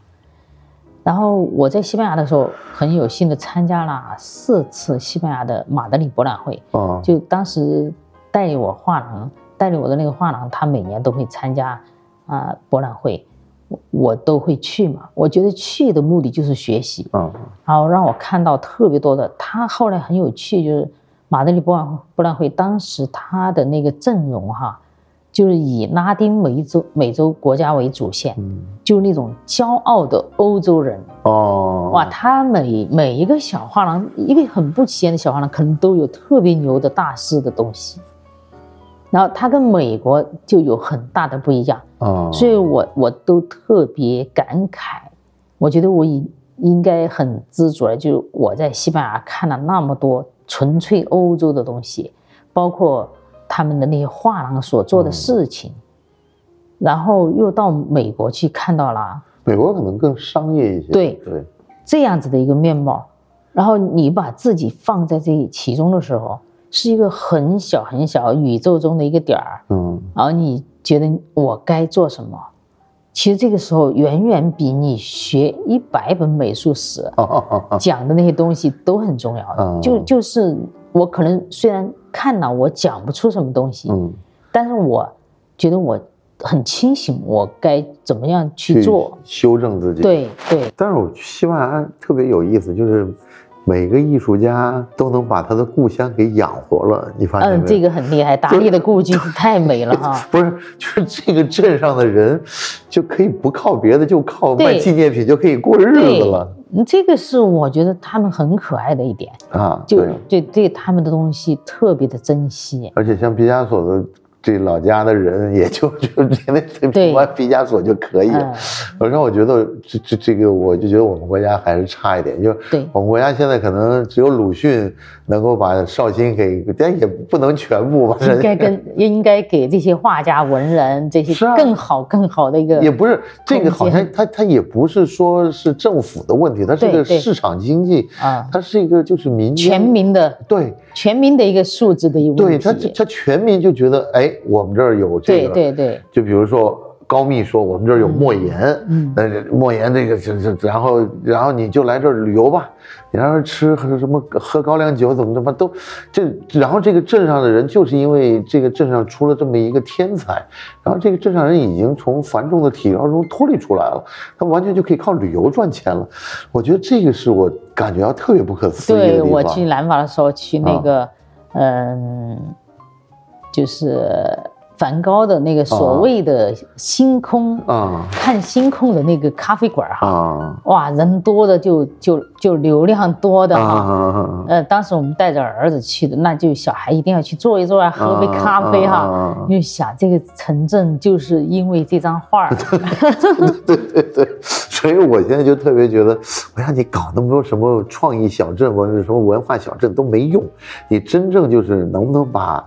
然后我在西班牙的时候，很有幸的参加了四次西班牙的马德里博览会，啊，就当时带领我画廊，带领我的那个画廊，他每年都会参加啊、博览会，我我都会去嘛。我觉得去的目的就是学习，嗯然后让我看到特别多的。他后来很有趣，就是马德里博览博览会当时他的那个阵容哈，就是以拉丁美洲美洲国家为主线，嗯，就是那种骄傲的欧洲人。哦，哇，他每每一个小画廊，一个很不起眼的小画廊，可能都有特别牛的大师的东西。然后他跟美国就有很大的不一样，哦，所以我我都特别感慨，我觉得我应应该很知足了，就是我在西班牙看了那么多纯粹欧洲的东西，包括他们的那些画廊所做的事情，然后又到美国去看到了。美国可能更商业一些。对。对，这样子的一个面貌，然后你把自己放在这其中的时候，是一个很小很小宇宙中的一个点儿，嗯。然后你觉得我该做什么？其实这个时候远远比你学一百本美术史 讲的那些东西都很重要。嗯。就就是我可能虽然看到我讲不出什么东西，嗯，但是我觉得我很清醒，我该怎么样去做。修正自己。，对对但是我去西班牙特别有意思，就是每个艺术家都能把他的故乡给养活了，你发现没有？嗯，这个很厉害，达利的故居太美了哈。不是，就是这个镇上的人就可以不靠别的，就靠卖纪念品就可以过日子了嗯这个是我觉得他们很可爱的一点，啊！就对，对对他们的东西特别的珍惜。而且像毕加索的这老家的人，也就就因为 对。玩毕加索就可以。了嗯。我让我觉得这这这个，我就觉得我们国家还是差一点，就对。我们国家现在可能只有鲁迅能够把绍兴给，但也不能全部吧，应该跟应该给这些画家、文人这些更好更好的一个也不是这个，好像它它也不是说是政府的问题，它是对对。个市场经济，啊。它是一个就是民全民的对。全民的一个素质的一个对，问他题。他全民就觉得，哎，我们这儿有这个，对对，就比如说高密说我们这儿有莫言，嗯那这莫言那个这这，然后然后你就来这儿旅游吧，你让人吃喝什么喝高粱酒怎么怎么都，这然后这个镇上的人就是因为这个镇上出了这么一个天才，然后这个镇上人已经从繁重的体制中脱离出来了，他完全就可以靠旅游赚钱了。我觉得这个是我感觉到特别不可思议的地方。对我去南法的时候去那个，嗯，就是梵高的那个所谓的星空，啊看星空的那个咖啡馆哈，啊哇，人多的就就就流量多的啊哈。啊！呃，当时我们带着儿子去的，那就小孩一定要去坐一坐啊，喝杯咖啡哈啊。因为想这个城镇就是因为这张画儿，对对对，所以我现在就特别觉得，我让你搞那么多什么创意小镇或者什么文化小镇都没用，你真正就是能不能把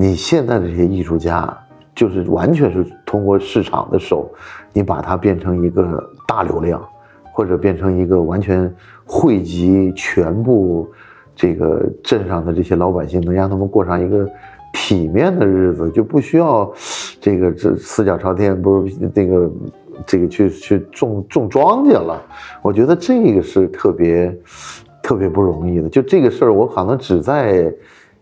你现在的这些艺术家，就是完全是通过市场的手，你把它变成一个大流量，或者变成一个完全汇集全部这个镇上的这些老百姓，能让他们过上一个体面的日子，就不需要这个这四脚朝天，不是那个这个去去种种庄稼了。我觉得这个是特别特别不容易的。就这个事儿，我可能只在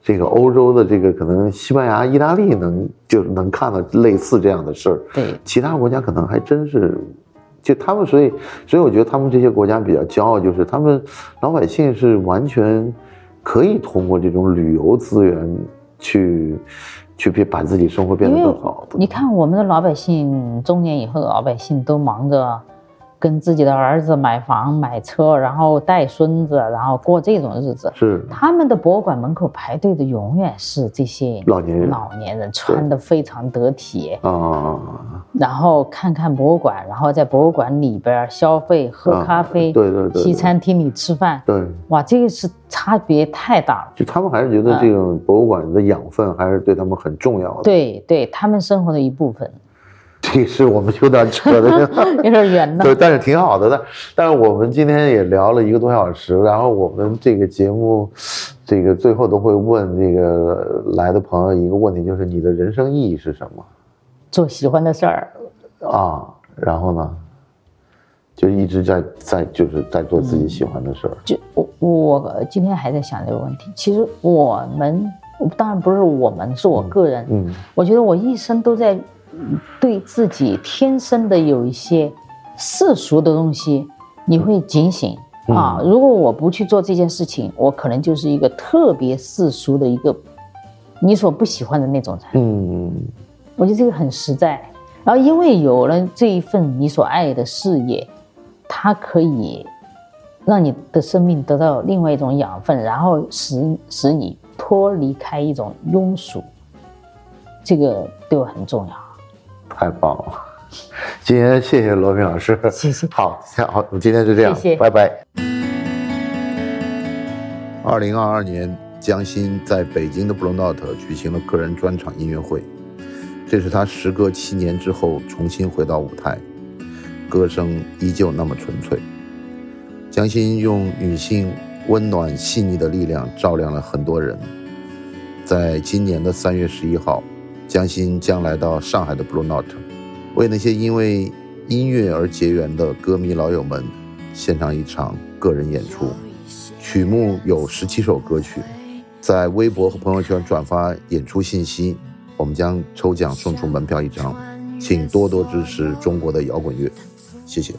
这个欧洲的这个可能西班牙、意大利能就能看到类似这样的事儿。对其他国家可能还真是，就他们，所以，所以我觉得他们这些国家比较骄傲，就是他们老百姓是完全可以通过这种旅游资源去去变把自己生活变得更好。你看我们的老百姓，中年以后的老百姓都忙着跟自己的儿子买房买车，然后带孙子，然后过这种日子。是。他们的博物馆门口排队的永远是这些老年人。老年人穿的非常得体，啊，然后看看博物馆，然后在博物馆里边消费、喝啊咖啡，对对对西餐厅里吃饭，对，哇，这个是差别太大了。就他们还是觉得这种博物馆的养分还是对他们很重要的。，对对，他们生活的一部分，这是我们有点扯的。有点远的。对，但是挺好的。但但是我们今天也聊了一个多小时，然后我们这个节目，这个最后都会问这个来的朋友一个问题，就是你的人生意义是什么做喜欢的事儿，啊？然后呢，就一直在在就是在做自己喜欢的事儿。就我我今天还在想这个问题。其实我们当然不是我们，是我个人。嗯我觉得我一生都在嗯对自己天生的有一些世俗的东西，你会警醒啊。如果我不去做这件事情，我可能就是一个特别世俗的一个你所不喜欢的那种人。嗯我觉得这个很实在。然后因为有了这一份你所爱的事业，它可以让你的生命得到另外一种养分，然后使使你脱离开一种庸俗。这个对我很重要。太棒了！今天谢谢罗平老师，谢谢好，好，我们今天就这样，谢谢拜拜。二零二二年，江心在北京的布隆道特举行了个人专场音乐会，这是他时隔七年之后重新回到舞台，歌声依旧那么纯粹。江心用女性温暖细腻的力量照亮了很多人。在今年的三月十一号，江心将来到上海的 Blue Note，为那些因为音乐而结缘的歌迷老友们献上一场个人演出。曲目有十七首歌曲，在微博和朋友圈转发演出信息，我们将抽奖送出门票一张，请多多支持中国的摇滚乐，谢谢。